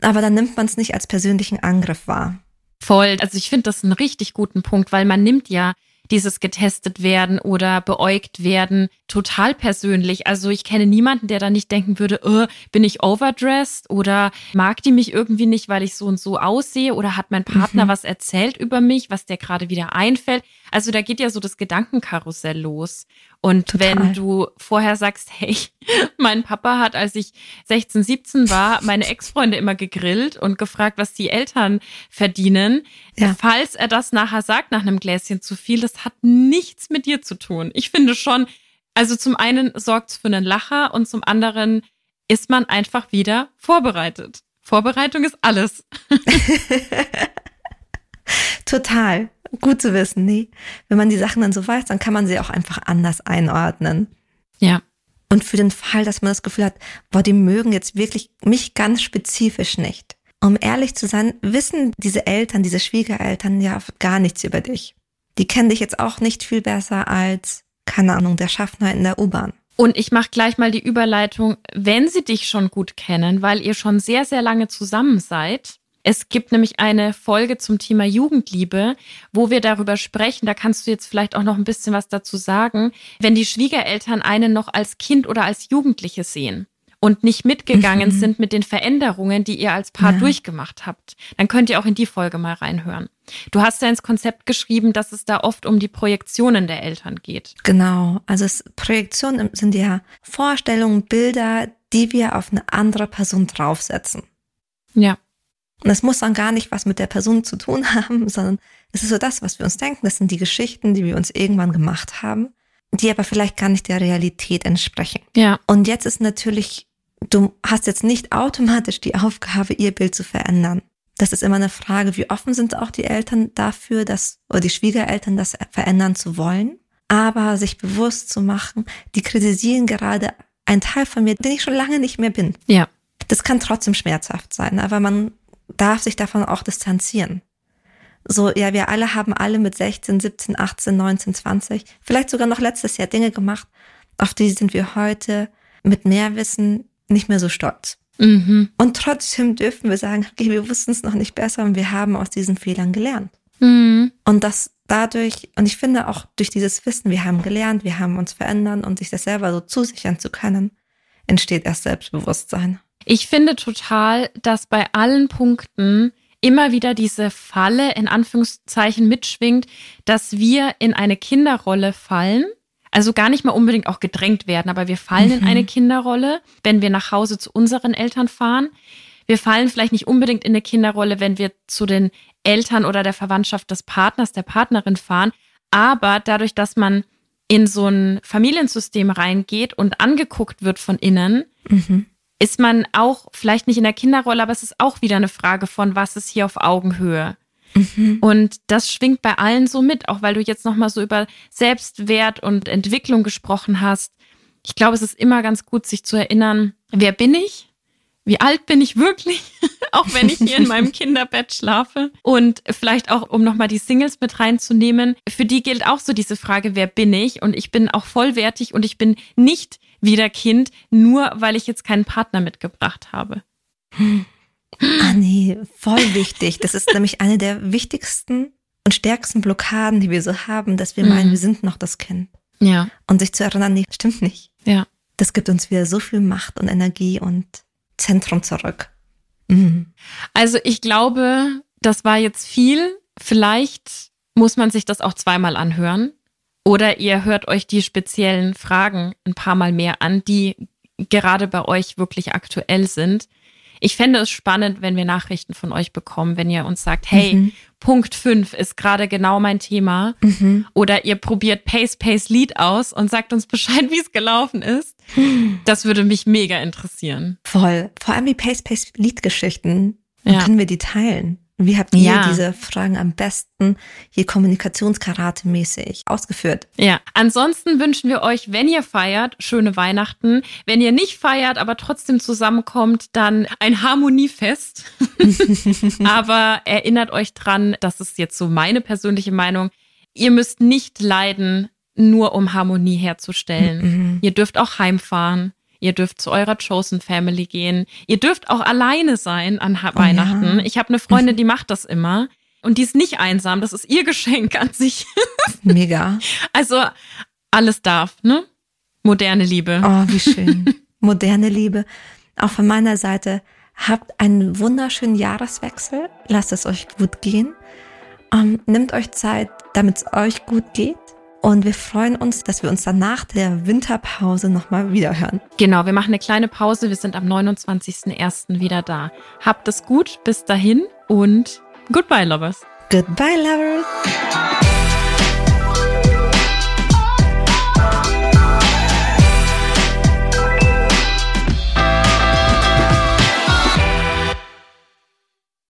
Aber dann nimmt man es nicht als persönlichen Angriff wahr. Voll. Also ich finde das einen richtig guten Punkt, weil man nimmt ja dieses getestet werden oder beäugt werden total persönlich. Also ich kenne niemanden, der da nicht denken würde, oh, bin ich overdressed oder mag die mich irgendwie nicht, weil ich so und so aussehe oder hat mein Partner mhm. was erzählt über mich, was der gerade wieder einfällt. Also da geht ja so das Gedankenkarussell los. Und Total. wenn du vorher sagst, hey, mein Papa hat, als ich 16, 17 war, meine Ex-Freunde immer gegrillt und gefragt, was die Eltern verdienen. Ja. Falls er das nachher sagt, nach einem Gläschen zu viel, das hat nichts mit dir zu tun. Ich finde schon, also zum einen sorgt es für einen Lacher und zum anderen ist man einfach wieder vorbereitet. Vorbereitung ist alles. Total gut zu wissen. Nee, wenn man die Sachen dann so weiß, dann kann man sie auch einfach anders einordnen. Ja. Und für den Fall, dass man das Gefühl hat, boah, die mögen jetzt wirklich mich ganz spezifisch nicht. Um ehrlich zu sein, wissen diese Eltern, diese Schwiegereltern ja gar nichts über dich. Die kennen dich jetzt auch nicht viel besser als, keine Ahnung, der Schaffner in der U-Bahn. Und ich mache gleich mal die Überleitung, wenn sie dich schon gut kennen, weil ihr schon sehr, sehr lange zusammen seid, es gibt nämlich eine Folge zum Thema Jugendliebe, wo wir darüber sprechen. Da kannst du jetzt vielleicht auch noch ein bisschen was dazu sagen, wenn die Schwiegereltern einen noch als Kind oder als Jugendliche sehen und nicht mitgegangen mhm. sind mit den Veränderungen, die ihr als Paar ja. durchgemacht habt. Dann könnt ihr auch in die Folge mal reinhören. Du hast ja ins Konzept geschrieben, dass es da oft um die Projektionen der Eltern geht. Genau. Also es, Projektionen sind ja Vorstellungen, Bilder, die wir auf eine andere Person draufsetzen. Ja. Und das muss dann gar nicht was mit der Person zu tun haben, sondern es ist so das, was wir uns denken. Das sind die Geschichten, die wir uns irgendwann gemacht haben, die aber vielleicht gar nicht der Realität entsprechen. Ja. Und jetzt ist natürlich, du hast jetzt nicht automatisch die Aufgabe, ihr Bild zu verändern. Das ist immer eine Frage, wie offen sind auch die Eltern dafür, dass, oder die Schwiegereltern das verändern zu wollen. aber sich bewusst zu machen, die kritisieren gerade einen Teil von mir, den ich schon lange nicht mehr bin. Ja. Das kann trotzdem schmerzhaft sein, aber man darf sich davon auch distanzieren. So, ja, wir alle haben alle mit 16, 17, 18, 19, 20, vielleicht sogar noch letztes Jahr Dinge gemacht, auf die sind wir heute mit mehr Wissen nicht mehr so stolz. Mhm. Und trotzdem dürfen wir sagen, okay, wir wussten es noch nicht besser und wir haben aus diesen Fehlern gelernt. Mhm. Und das dadurch, und ich finde auch durch dieses Wissen, wir haben gelernt, wir haben uns verändern und sich das selber so zusichern zu können, entsteht erst Selbstbewusstsein. Ich finde total, dass bei allen Punkten immer wieder diese Falle in Anführungszeichen mitschwingt, dass wir in eine Kinderrolle fallen. Also gar nicht mal unbedingt auch gedrängt werden, aber wir fallen mhm. in eine Kinderrolle, wenn wir nach Hause zu unseren Eltern fahren. Wir fallen vielleicht nicht unbedingt in eine Kinderrolle, wenn wir zu den Eltern oder der Verwandtschaft des Partners, der Partnerin fahren. Aber dadurch, dass man in so ein Familiensystem reingeht und angeguckt wird von innen, mhm ist man auch vielleicht nicht in der Kinderrolle, aber es ist auch wieder eine Frage von, was ist hier auf Augenhöhe. Mhm. Und das schwingt bei allen so mit, auch weil du jetzt nochmal so über Selbstwert und Entwicklung gesprochen hast. Ich glaube, es ist immer ganz gut, sich zu erinnern, wer bin ich? Wie alt bin ich wirklich? auch wenn ich hier in meinem Kinderbett schlafe. Und vielleicht auch, um nochmal die Singles mit reinzunehmen, für die gilt auch so diese Frage, wer bin ich? Und ich bin auch vollwertig und ich bin nicht wieder Kind, nur weil ich jetzt keinen Partner mitgebracht habe. Ah nee, voll wichtig. Das ist nämlich eine der wichtigsten und stärksten Blockaden, die wir so haben, dass wir meinen, mhm. wir sind noch das Kind. Ja. Und sich zu erinnern, nee, stimmt nicht. Ja. Das gibt uns wieder so viel Macht und Energie und Zentrum zurück. Mhm. Also ich glaube, das war jetzt viel. Vielleicht muss man sich das auch zweimal anhören. Oder ihr hört euch die speziellen Fragen ein paar Mal mehr an, die gerade bei euch wirklich aktuell sind. Ich fände es spannend, wenn wir Nachrichten von euch bekommen, wenn ihr uns sagt, hey, mhm. Punkt 5 ist gerade genau mein Thema. Mhm. Oder ihr probiert Pace Pace Lead aus und sagt uns Bescheid, wie es gelaufen ist. Das würde mich mega interessieren. Voll. Vor allem die Pace Pace Lead Geschichten. Ja. Können wir die teilen? Wie habt ihr ja. diese Fragen am besten hier kommunikationskaratemäßig ausgeführt? Ja, ansonsten wünschen wir euch, wenn ihr feiert, schöne Weihnachten. Wenn ihr nicht feiert, aber trotzdem zusammenkommt, dann ein Harmoniefest. aber erinnert euch dran, das ist jetzt so meine persönliche Meinung, ihr müsst nicht leiden, nur um Harmonie herzustellen. Mhm. Ihr dürft auch heimfahren. Ihr dürft zu eurer Chosen Family gehen. Ihr dürft auch alleine sein an oh, Weihnachten. Ja. Ich habe eine Freundin, die macht das immer. Und die ist nicht einsam. Das ist ihr Geschenk an sich. Mega. Also alles darf, ne? Moderne Liebe. Oh, wie schön. Moderne Liebe. Auch von meiner Seite. Habt einen wunderschönen Jahreswechsel. Lasst es euch gut gehen. Ähm, nimmt euch Zeit, damit es euch gut geht. Und wir freuen uns, dass wir uns dann nach der Winterpause nochmal wiederhören. Genau, wir machen eine kleine Pause. Wir sind am 29.01. wieder da. Habt es gut, bis dahin und goodbye, Lovers. Goodbye, Lovers.